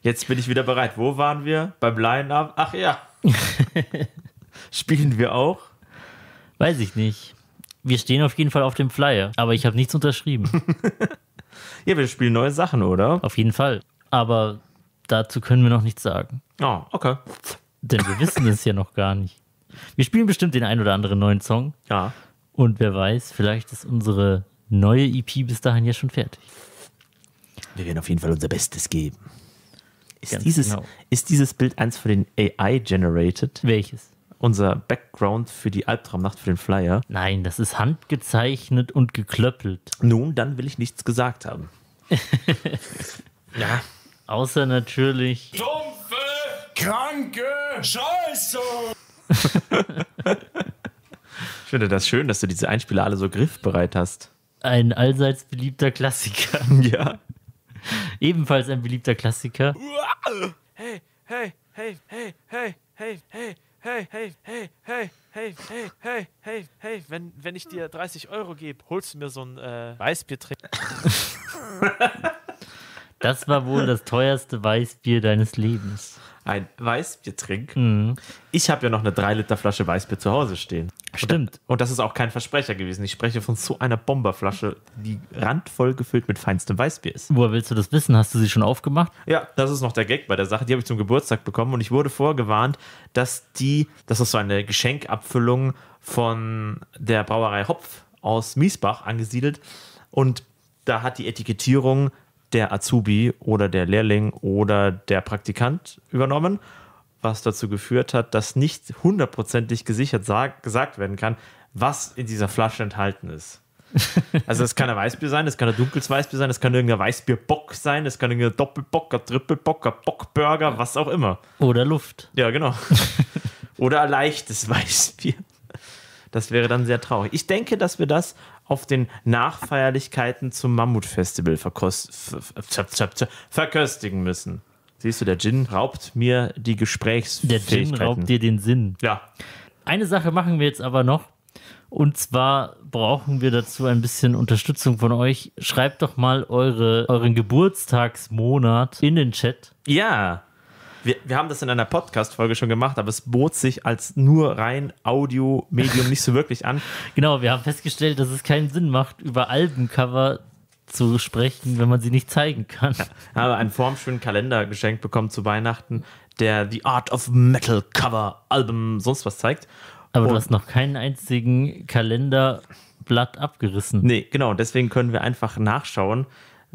Jetzt bin ich wieder bereit. Wo waren wir? Beim Line-Up? Ach ja. Spielen wir auch? Weiß ich nicht. Wir stehen auf jeden Fall auf dem Flyer, aber ich habe nichts unterschrieben. Ja, wir spielen neue Sachen, oder? auf jeden Fall. Aber dazu können wir noch nichts sagen. Oh, okay. Denn wir wissen es ja noch gar nicht. Wir spielen bestimmt den ein oder anderen neuen Song. Ja. Und wer weiß, vielleicht ist unsere neue EP bis dahin ja schon fertig. Wir werden auf jeden Fall unser Bestes geben. Ist, Ganz dieses, genau. ist dieses Bild eins von den AI-generated? Welches? Unser Background für die Albtraumnacht für den Flyer? Nein, das ist handgezeichnet und geklöppelt. Nun, dann will ich nichts gesagt haben. ja. Außer natürlich. Dumpfe, kranke Scheiße! Ich finde das schön, dass du diese Einspieler alle so griffbereit hast. Ein allseits beliebter Klassiker. Ja. Ebenfalls ein beliebter Klassiker. Hey, hey, hey, hey, hey, wenn, wenn ich dir 30 Euro gebe, holst du mir so ein äh, Weißbier trinken. Das war wohl das teuerste Weißbier deines Lebens. Ein Weißbier trinken? Ich habe ja noch eine 3 Liter Flasche Weißbier zu Hause stehen. Stimmt. Und das ist auch kein Versprecher gewesen. Ich spreche von so einer Bomberflasche, die randvoll gefüllt mit feinstem Weißbier ist. Woher willst du das wissen? Hast du sie schon aufgemacht? Ja, das ist noch der Gag bei der Sache. Die habe ich zum Geburtstag bekommen und ich wurde vorgewarnt, dass die, das ist so eine Geschenkabfüllung von der Brauerei Hopf aus Miesbach angesiedelt und da hat die Etikettierung der Azubi oder der Lehrling oder der Praktikant übernommen, was dazu geführt hat, dass nicht hundertprozentig gesichert sag, gesagt werden kann, was in dieser Flasche enthalten ist. Also es kann ein Weißbier sein, es kann ein dunkles Weißbier sein, es kann irgendein Weißbierbock sein, es kann irgendein Doppelbock, ein Trippelbock, ein Bockburger, was auch immer. Oder Luft. Ja, genau. Oder ein leichtes Weißbier. Das wäre dann sehr traurig. Ich denke, dass wir das auf den Nachfeierlichkeiten zum Mammutfestival verkost verköstigen müssen. Siehst du, der Gin raubt mir die Der Gesprächsfähigkeiten. Gin raubt dir den Sinn. Ja, Eine Sache machen wir jetzt aber noch. Und zwar brauchen wir dazu ein bisschen Unterstützung von euch. Schreibt doch mal eure, euren Geburtstagsmonat in den Chat. ja. Wir, wir haben das in einer Podcast-Folge schon gemacht, aber es bot sich als nur rein Audio-Medium nicht so wirklich an. Genau, wir haben festgestellt, dass es keinen Sinn macht, über Albencover zu sprechen, wenn man sie nicht zeigen kann. habe einen formschönen Kalender geschenkt bekommen zu Weihnachten, der The Art of Metal Cover Album sonst was zeigt. Aber Und- du hast noch keinen einzigen Kalenderblatt abgerissen. Nee, genau, deswegen können wir einfach nachschauen,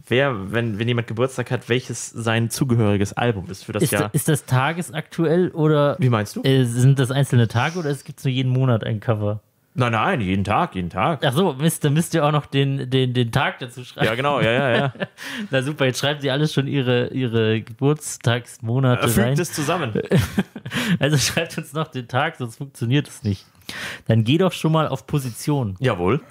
wer, wenn, wenn jemand Geburtstag hat, welches sein zugehöriges Album ist für das Ist, Jahr. ist das tagesaktuell oder Wie meinst du? äh, sind das einzelne Tage oder es gibt nur jeden Monat ein Cover? Nein, nein, jeden Tag, jeden Tag. Ach so, Mist, dann müsst ihr auch noch den, den, den Tag dazu schreiben. Ja, genau, ja, ja, ja. Na super, jetzt schreiben sie alles schon ihre, ihre Geburtstagsmonate rein. Fügt es zusammen. Also schreibt uns noch den Tag, sonst funktioniert es nicht. Dann geh doch schon mal auf Position Jawohl.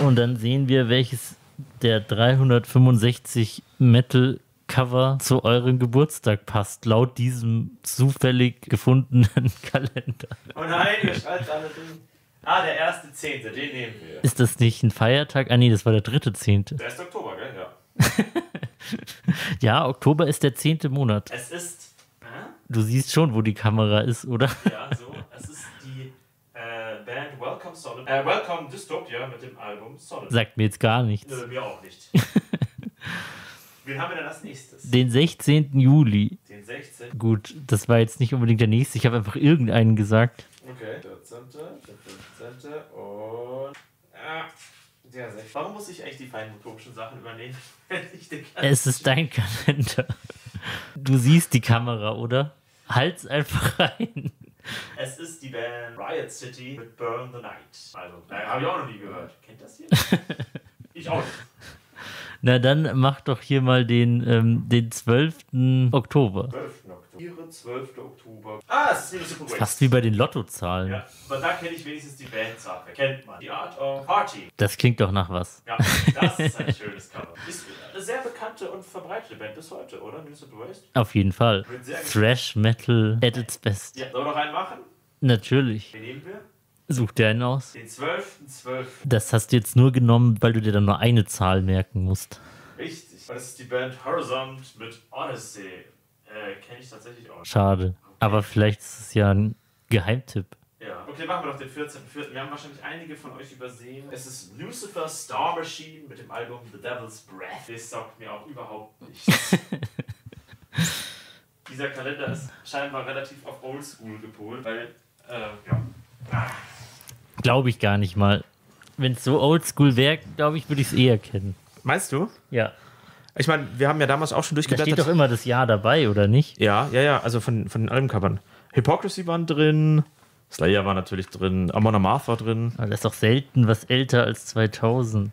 und dann sehen wir, welches der 365 Metal-Cover zu eurem Geburtstag passt, laut diesem zufällig gefundenen Kalender. Oh nein, ihr schreibt alle drin. Ah, der erste Zehnte, den nehmen wir. Ist das nicht ein Feiertag? Ah nee, das war der dritte Zehnte. Der ist Oktober, gell? Ja. Ja, Oktober ist der zehnte Monat. Es ist. Du siehst schon, wo die Kamera ist, oder? Ja, so. Es ist die äh, Band Welcome Solid. Äh, Welcome Dystopia mit dem Album Solid. Sagt mir jetzt gar nichts. Nö, mir auch nicht. Wen haben wir denn als nächstes? Den 16. Juli. Den 16. Gut, das war jetzt nicht unbedingt der nächste. Ich habe einfach irgendeinen gesagt. Okay. 14. Der 15. Und. Ah, der 16. Warum muss ich eigentlich die feinen motorischen Sachen übernehmen? Wenn ich den Es ist dein Kalender. Du siehst die Kamera, oder? Halt's einfach rein. Es ist die Band Riot City mit Burn the Night. Also, äh, habe ich auch noch nie gehört. Kennt das hier? ich auch nicht. Na dann mach doch hier mal den, ähm, den 12. Oktober. 12. Oktober. Ihre 12. Oktober. Ah, es ist die Super Waste. Fast wie bei den Lottozahlen. Ja, aber da kenne ich wenigstens die Bandsache. Kennt man. Die Art of Party. Das klingt doch nach was. Ja, das ist ein schönes Cover. Ist eine sehr bekannte und verbreitete Band bis heute, oder? Minnesota Waste? Auf jeden Fall. Thrash Metal at its best. Ja, sollen wir noch einen machen? Natürlich. Wen nehmen wir? Such dir einen aus. Den 12.12. Das hast du jetzt nur genommen, weil du dir dann nur eine Zahl merken musst. Richtig. Das ist die Band Horizont mit Odyssey. Äh, kenne ich tatsächlich auch. nicht. Schade. Aber vielleicht ist es ja ein Geheimtipp. Ja. Okay, machen wir doch den 14.04. Wir haben wahrscheinlich einige von euch übersehen. Es ist Lucifer Star Machine mit dem Album The Devil's Breath. Das sagt mir auch überhaupt nichts. Dieser Kalender ist scheinbar relativ auf Oldschool gepolt, weil, äh, ja. Glaube ich gar nicht mal. Wenn es so oldschool wäre, glaube ich, würde ich es eher kennen. Meinst du? Ja. Ich meine, wir haben ja damals auch schon Da steht durchgeblättert. doch immer das Jahr dabei, oder nicht? Ja, ja, ja, also von, von den Albumcovern. Hypocrisy waren drin, Slayer war natürlich drin, Amon Amarth war drin. Aber das ist doch selten was älter als 2000.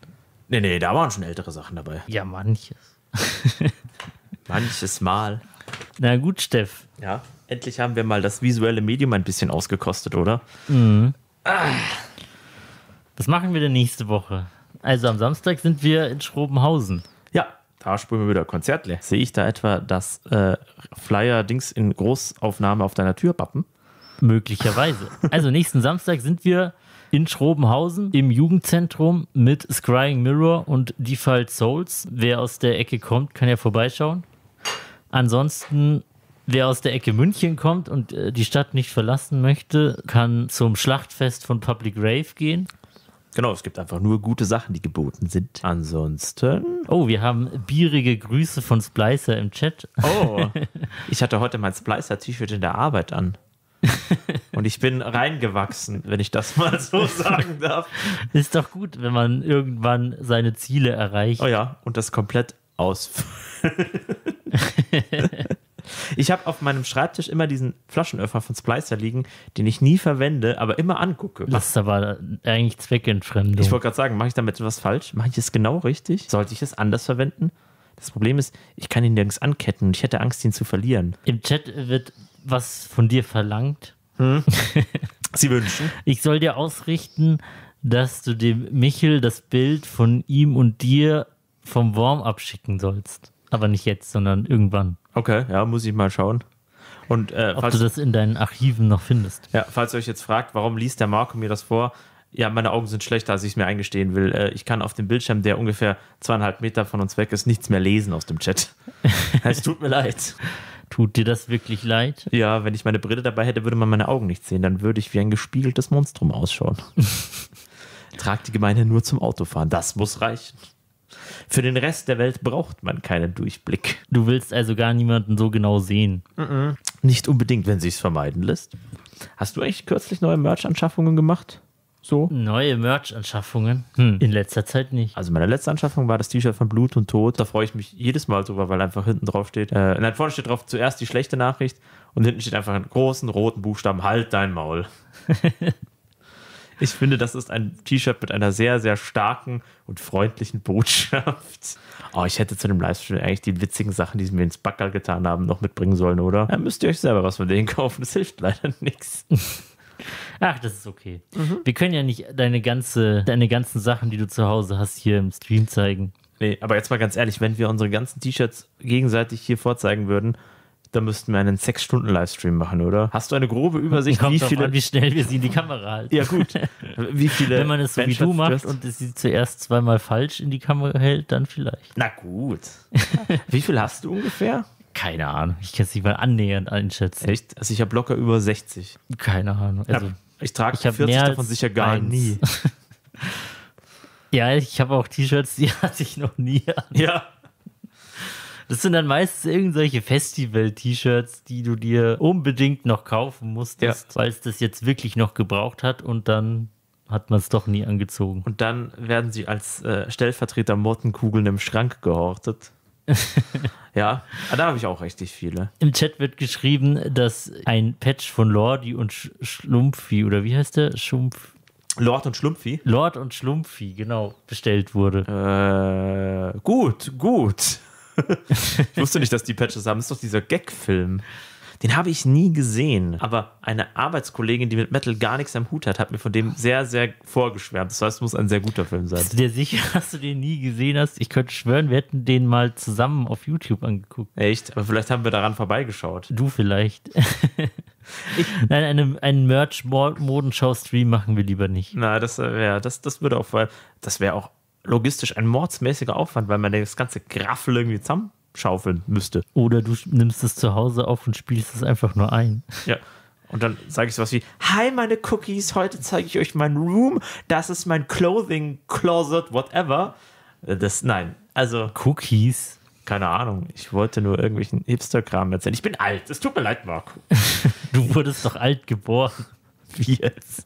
Nee, nee, da waren schon ältere Sachen dabei. Ja, manches. Manches Mal. Na gut, Steff. Ja. Endlich haben wir mal das visuelle Medium ein bisschen ausgekostet, oder? Was machen wir denn nächste Woche? Also am Samstag sind wir in Schrobenhausen. Da spielen wir wieder Konzertle. Sehe ich da etwa das äh, Flyer-Dings in Großaufnahme auf deiner Türpappen? Möglicherweise. Also nächsten Samstag sind wir in Schrobenhausen im Jugendzentrum mit Scrying Mirror und Default Souls. Wer aus der Ecke kommt, kann ja vorbeischauen. Ansonsten, wer aus der Ecke München kommt und äh, die Stadt nicht verlassen möchte, kann zum Schlachtfest von Public Rave gehen. Genau, es gibt einfach nur gute Sachen, die geboten sind. Ansonsten. Oh, wir haben bierige Grüße von Splicer im Chat. Oh, ich hatte heute mein Splicer-T-Shirt in der Arbeit an. Und ich bin reingewachsen, wenn ich das mal so sagen darf. Ist doch gut, wenn man irgendwann seine Ziele erreicht. Oh ja, und das komplett aus. ich habe auf meinem Schreibtisch immer diesen Flaschenöffner von Splicer liegen, den ich nie verwende, aber immer angucke. Das ist aber eigentlich Zweckentfremdung. Ich wollte gerade sagen, mache ich damit etwas falsch? Mache ich es genau richtig? Sollte ich es anders verwenden? Das Problem ist, ich kann ihn nirgends anketten und ich hätte Angst, ihn zu verlieren. Im Chat wird was von dir verlangt. Sie wünschen? Ich soll dir ausrichten, dass du dem Michel das Bild von ihm und dir vom Worm abschicken sollst. Aber nicht jetzt, sondern irgendwann. Okay, ja, muss ich mal schauen. Und äh, Ob falls, du das in deinen Archiven noch findest. ja, falls ihr euch jetzt fragt, warum liest der Marco mir das vor? Ja, meine Augen sind schlechter, als ich es mir eingestehen will. Äh, ich kann auf dem Bildschirm, der ungefähr zweieinhalb Meter von uns weg ist, nichts mehr lesen aus dem Chat. es tut mir leid. Tut dir das wirklich leid? Ja, wenn ich meine Brille dabei hätte, würde man meine Augen nicht sehen. Dann würde ich wie ein gespiegeltes Monstrum ausschauen. Tragt die Gemeinde nur zum Autofahren. Das muss reichen. Für den Rest der Welt braucht man keinen Durchblick. Du willst also gar niemanden so genau sehen. Nicht unbedingt, wenn sich's vermeiden lässt. Hast du eigentlich kürzlich neue Merch-Anschaffungen gemacht? So? Neue Merch-Anschaffungen? Hm. In letzter Zeit nicht. Also meine letzte Anschaffung war das T-Shirt von Blut und Tod. Da freue ich mich jedes Mal drüber, weil einfach hinten drauf steht, äh, nein, vorne steht drauf zuerst die schlechte Nachricht und hinten steht einfach in großen roten Buchstaben, halt dein Maul. ich finde, das ist ein T-Shirt mit einer sehr, sehr starken und freundlichen Botschaft. Oh, ich hätte zu dem Livestream eigentlich die witzigen Sachen, die sie mir ins Backerl getan haben, noch mitbringen sollen, oder? Dann müsst ihr euch selber was von denen kaufen. Das hilft leider nichts. Ach, das ist okay. Wir können ja nicht deine, ganze, deine ganzen Sachen, die du zu Hause hast, hier im Stream zeigen. Nee, aber jetzt mal ganz ehrlich, wenn wir unsere ganzen T-Shirts gegenseitig hier vorzeigen würden, dann müssten wir einen 6-Stunden-Livestream machen, oder? Hast du eine grobe Übersicht, wie viele. an, wie schnell wir sie in die Kamera halten. ja, gut. Wie viele. Wenn man es so wie du machst hast? und sie zuerst zweimal falsch in die Kamera hält, dann vielleicht. Na gut. wie viel hast du ungefähr? Keine Ahnung. Ich kann es nicht mal annähernd einschätzen. Echt? Also ich habe locker über 60. Keine Ahnung. Also, Ich trage Ich hab 40 mehr davon sicher gar eins. nie. ja, ich habe auch T-Shirts, die hatte ich noch nie an. Ja. Das sind dann meistens irgendwelche Festival-T-Shirts, die du dir unbedingt noch kaufen musstest, weil es das jetzt wirklich noch gebraucht hat und dann hat man es doch nie angezogen. Und dann werden sie als äh, Stellvertreter Mottenkugeln im Schrank gehortet. ja, ah, da habe ich auch richtig viele. Im Chat wird geschrieben, dass ein Patch von Lordi und Sch Schlumpfi, oder wie heißt der? Schumpf. Lord und Schlumpfi. Lord und Schlumpfi, genau, bestellt wurde. Äh, gut, gut. Ich wusste nicht, dass die Patches haben. Das ist doch dieser Gag-Film. Den habe ich nie gesehen. Aber eine Arbeitskollegin, die mit Metal gar nichts am Hut hat, hat mir von dem sehr, sehr vorgeschwärmt. Das heißt, es muss ein sehr guter Film sein. Bist du dir sicher, dass du den nie gesehen hast? Ich könnte schwören, wir hätten den mal zusammen auf YouTube angeguckt. Echt? Aber vielleicht haben wir daran vorbeigeschaut. Du vielleicht. Nein, eine, einen Merch-Modenschau-Stream machen wir lieber nicht. Na, das wäre, das, das würde auch, weil das wäre auch logistisch ein mordsmäßiger Aufwand, weil man das ganze Graffel irgendwie zusammenschaufeln müsste. Oder du nimmst es zu Hause auf und spielst es einfach nur ein. Ja. Und dann sage ich sowas wie: Hi, meine Cookies, heute zeige ich euch mein Room. Das ist mein Clothing Closet, whatever. Äh, Das, nein, also, Cookies. keine Ahnung. Ich wollte nur irgendwelchen Hipster-Kram erzählen. Ich bin alt. Es tut mir leid, Marco. Du wurdest doch alt geboren. Wie jetzt?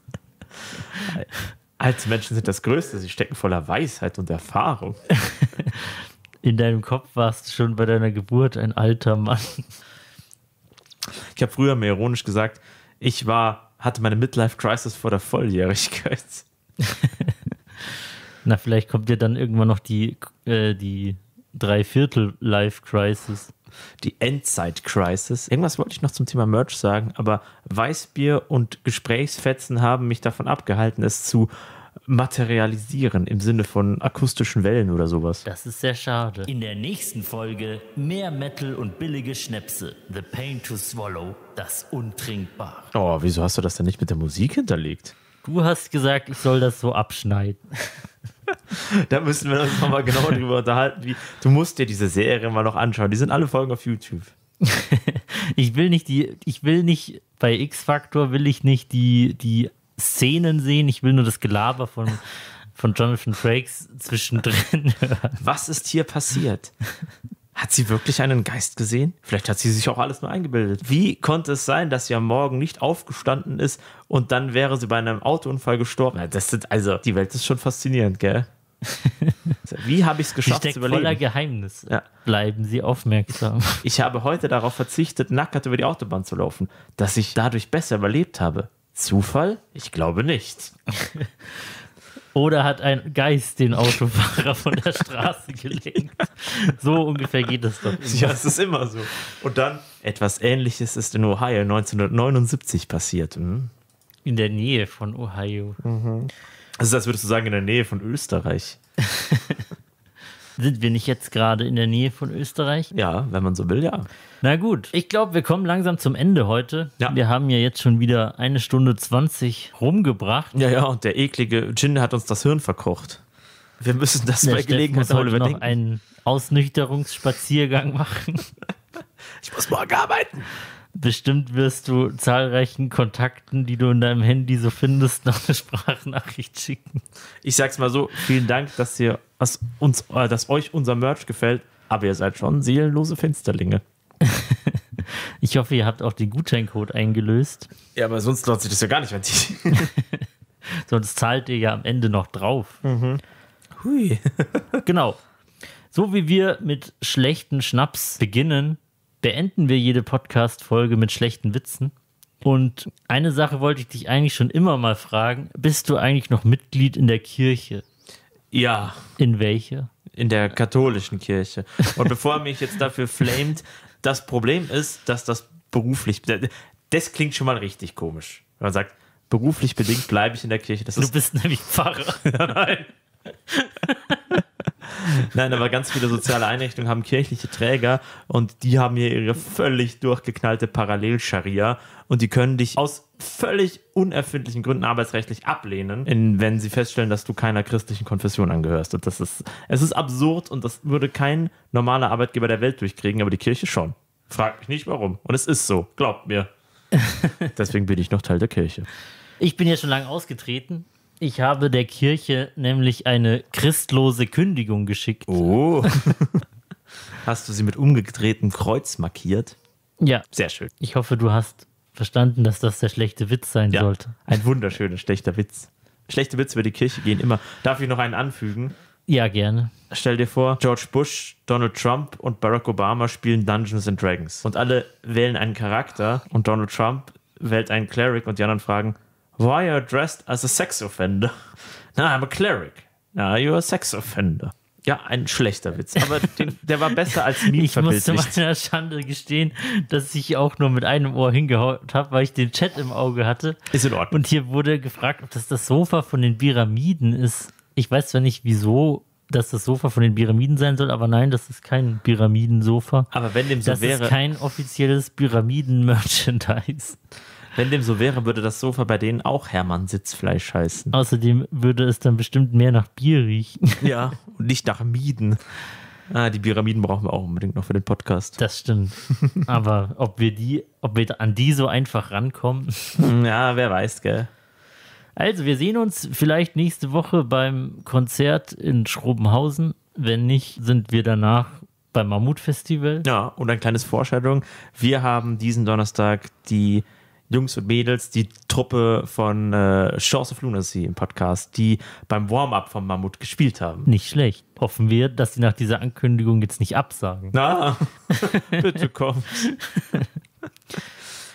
Alte Menschen sind das Größte. Sie stecken voller Weisheit und Erfahrung. In deinem Kopf warst du schon bei deiner Geburt ein alter Mann. Ich habe früher mehr ironisch gesagt, ich war, hatte meine Midlife-Crisis vor der Volljährigkeit. Na, vielleicht kommt dir dann irgendwann noch die, äh, die Dreiviertel-Life-Crisis. Die Endzeit-Crisis. Irgendwas wollte ich noch zum Thema Merch sagen, aber Weißbier und Gesprächsfetzen haben mich davon abgehalten, es zu materialisieren im Sinne von akustischen Wellen oder sowas. Das ist sehr schade. In der nächsten Folge mehr Metal und billige Schnäpse. The Pain to Swallow, das Untrinkbare. Oh, wieso hast du das denn nicht mit der Musik hinterlegt? Du hast gesagt, ich soll das so abschneiden. Da müssen wir uns nochmal genau drüber unterhalten. Wie, du musst dir diese Serie mal noch anschauen. Die sind alle Folgen auf YouTube. Ich will nicht die, ich will nicht, bei X-Factor will ich nicht die, die Szenen sehen, ich will nur das Gelaber von, von Jonathan Frakes zwischendrin hören. Was ist hier passiert? Hat sie wirklich einen Geist gesehen? Vielleicht hat sie sich auch alles nur eingebildet. Wie konnte es sein, dass sie am Morgen nicht aufgestanden ist und dann wäre sie bei einem Autounfall gestorben? Na, Das sind, also, die Welt ist schon faszinierend, gell? Wie habe ich es geschafft zu voller überleben? Geheimnisse. Ja. Bleiben Sie aufmerksam. Ich habe heute darauf verzichtet, nackt über die Autobahn zu laufen, dass ich dadurch besser überlebt habe. Zufall? Ich glaube nicht. Oder hat ein Geist den Autofahrer von der Straße gelenkt? So ungefähr geht es doch. immer. Ja, es ist immer so. Und dann, etwas Ähnliches ist in Ohio 1979 passiert. Hm? In der Nähe von Ohio. Das ist, als würdest du sagen, in der Nähe von Österreich. Sind wir nicht jetzt gerade in der Nähe von Österreich? Ja, wenn man so will, ja. Na gut, ich glaube, wir kommen langsam zum Ende heute. Ja. Wir haben ja jetzt schon wieder eine Stunde 20 rumgebracht. Ja, ja, und der eklige Gin hat uns das Hirn verkocht. Wir müssen das Der bei Gelegenheit heute noch überdenken. einen Ausnüchterungsspaziergang machen. Ich muss morgen arbeiten. Bestimmt wirst du zahlreichen Kontakten, die du in deinem Handy so findest, noch eine Sprachnachricht schicken. Ich sag's mal so, vielen Dank, dass ihr dass uns, äh, dass euch unser Merch gefällt, aber ihr seid schon seelenlose Finsterlinge. Ich hoffe, ihr habt auch den Gutscheincode eingelöst. Ja, aber sonst lohnt sich das ja gar nicht, wenn die. Sonst zahlt ihr ja am Ende noch drauf. Hui. Genau. So wie wir mit schlechten Schnaps beginnen, beenden wir jede Podcast-Folge mit schlechten Witzen. Und eine Sache wollte ich dich eigentlich schon immer mal fragen. Bist du eigentlich noch Mitglied in der Kirche? Ja, In welche? in der katholischen Kirche. Und bevor er mich jetzt dafür flamet, das Problem ist, dass das beruflich. Das klingt schon mal richtig komisch. Wenn man sagt, beruflich bedingt bleibe ich in der Kirche. Das Du ist bist nämlich Pfarrer. Nein, aber ganz viele soziale Einrichtungen haben kirchliche Träger und die haben hier ihre völlig durchgeknallte Parallel-Scharia und die können dich aus völlig unerfindlichen Gründen arbeitsrechtlich ablehnen, in, wenn sie feststellen, dass du keiner christlichen Konfession angehörst. Und das ist, es ist absurd und das würde kein normaler Arbeitgeber der Welt durchkriegen, aber die Kirche schon. Frag mich nicht warum. Und es ist so, glaubt mir. Deswegen bin ich noch Teil der Kirche. Ich bin ja schon lange ausgetreten. Ich habe der Kirche nämlich eine christlose Kündigung geschickt. Oh. Hast du sie mit umgedrehtem Kreuz markiert? Ja, Sehr schön. ich hoffe, du hast verstanden, dass das der schlechte Witz sein Ja, sollte. ein wunderschöner, schlechter Witz. Schlechte Witze über die Kirche gehen immer. Darf ich noch einen anfügen? Ja, gerne. Stell dir vor, George Bush, Donald Trump und Barack Obama spielen Dungeons and Dragons. Und alle wählen einen Charakter und Donald Trump wählt einen Cleric und die anderen fragen, Why are you dressed as a sex offender? Na, I'm a cleric. Na, you're a sex offender. Ja, ein schlechter Witz, aber den, der war besser als Meme Ich musste meiner Schande gestehen, dass ich auch nur mit einem Ohr hingehaut habe, weil ich den Chat im Auge hatte. Ist in Ordnung. Und hier wurde gefragt, ob das das Sofa von den Pyramiden ist. Ich weiß zwar nicht, wieso dass das Sofa von den Pyramiden sein soll, aber nein, das ist kein Pyramidensofa. Aber wenn dem so Das wäre, ist kein offizielles Pyramiden-Merchandise. Wenn dem so wäre, würde das Sofa bei denen auch Hermann Sitzfleisch heißen. Außerdem würde es dann bestimmt mehr nach Bier riechen. Ja, und nicht nach Mieden. Ah, die Pyramiden brauchen wir auch unbedingt noch für den Podcast. Das stimmt. Aber ob wir die, ob wir an die so einfach rankommen. Ja, wer weiß, gell? Also, wir sehen uns vielleicht nächste Woche beim Konzert in Schrobenhausen. Wenn nicht, sind wir danach beim Mammut-Festival. Ja, und ein kleines Vorstellung. Wir haben diesen Donnerstag die Jungs und Mädels, die Truppe von äh, Shores of Lunacy im Podcast, die beim Warm-Up vom Mammut gespielt haben. Nicht schlecht. Hoffen wir, dass sie nach dieser Ankündigung jetzt nicht absagen. Na, bitte komm.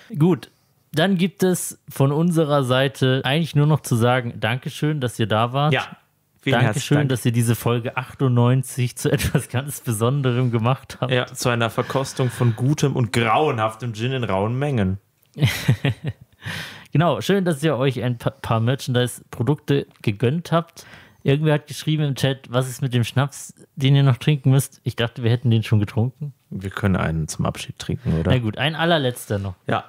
Gut, dann gibt es von unserer Seite eigentlich nur noch zu sagen, Dankeschön, dass ihr da wart. Ja, vielen Dankeschön, Dank. dass ihr diese Folge 98 zu etwas ganz Besonderem gemacht habt. Ja, zu einer Verkostung von gutem und grauenhaftem Gin in rauen Mengen. Genau, schön, dass ihr euch ein pa- paar Merchandise-Produkte gegönnt habt. Irgendwer hat geschrieben im Chat, was ist mit dem Schnaps, den ihr noch trinken müsst. Ich dachte, wir hätten den schon getrunken. Wir können einen zum Abschied trinken, oder? Na gut, ein allerletzter noch. Ja.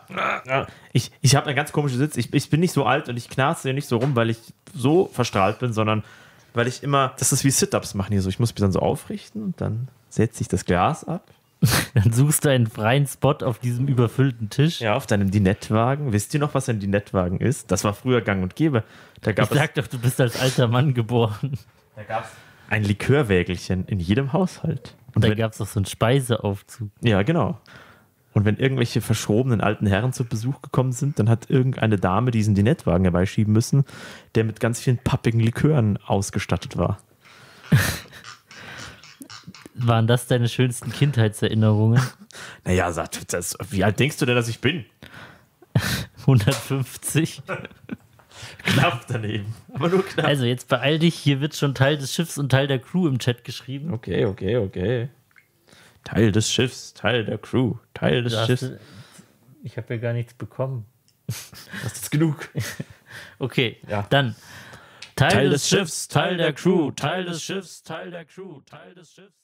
Ich, ich habe eine ganz komische Sitz. Ich, ich bin nicht so alt und ich knarze hier nicht so rum, weil ich so verstrahlt bin, sondern weil ich immer, das ist wie Sit-Ups machen hier so. Ich muss mich dann so aufrichten und dann setze ich das Glas ab. Dann suchst du einen freien Spot auf diesem überfüllten Tisch. Ja, auf deinem Dinettwagen. Wisst ihr noch, was ein Dinettwagen ist? Das war früher gang und gäbe. Da Ich gab es sag doch, du bist als alter Mann geboren. da gab's ein Likörwägelchen in jedem Haushalt. Und Da gab es doch so einen Speiseaufzug. ja, genau. Und wenn irgendwelche verschrobenen alten Herren zu Besuch gekommen sind, dann hat irgendeine Dame diesen Dinettwagen herbeischieben müssen, der mit ganz vielen pappigen Likören ausgestattet war. Waren das deine schönsten Kindheitserinnerungen? Naja, sagt, das, wie alt denkst du denn, dass ich bin? 150. Knapp daneben. Aber nur knapp. Also jetzt beeil dich, hier wird schon Teil des Schiffs und Teil der Crew im Chat geschrieben. Okay, okay, okay. Teil des Schiffs, Teil der Crew, Teil des Schiffs. du- Ich habe ja gar nichts bekommen. Das ist genug. Okay, Ja. dann Teil, Teil des des Schiffs, Teil der Crew, Teil des Schiffs, Teil der Crew, Teil des Schiffs.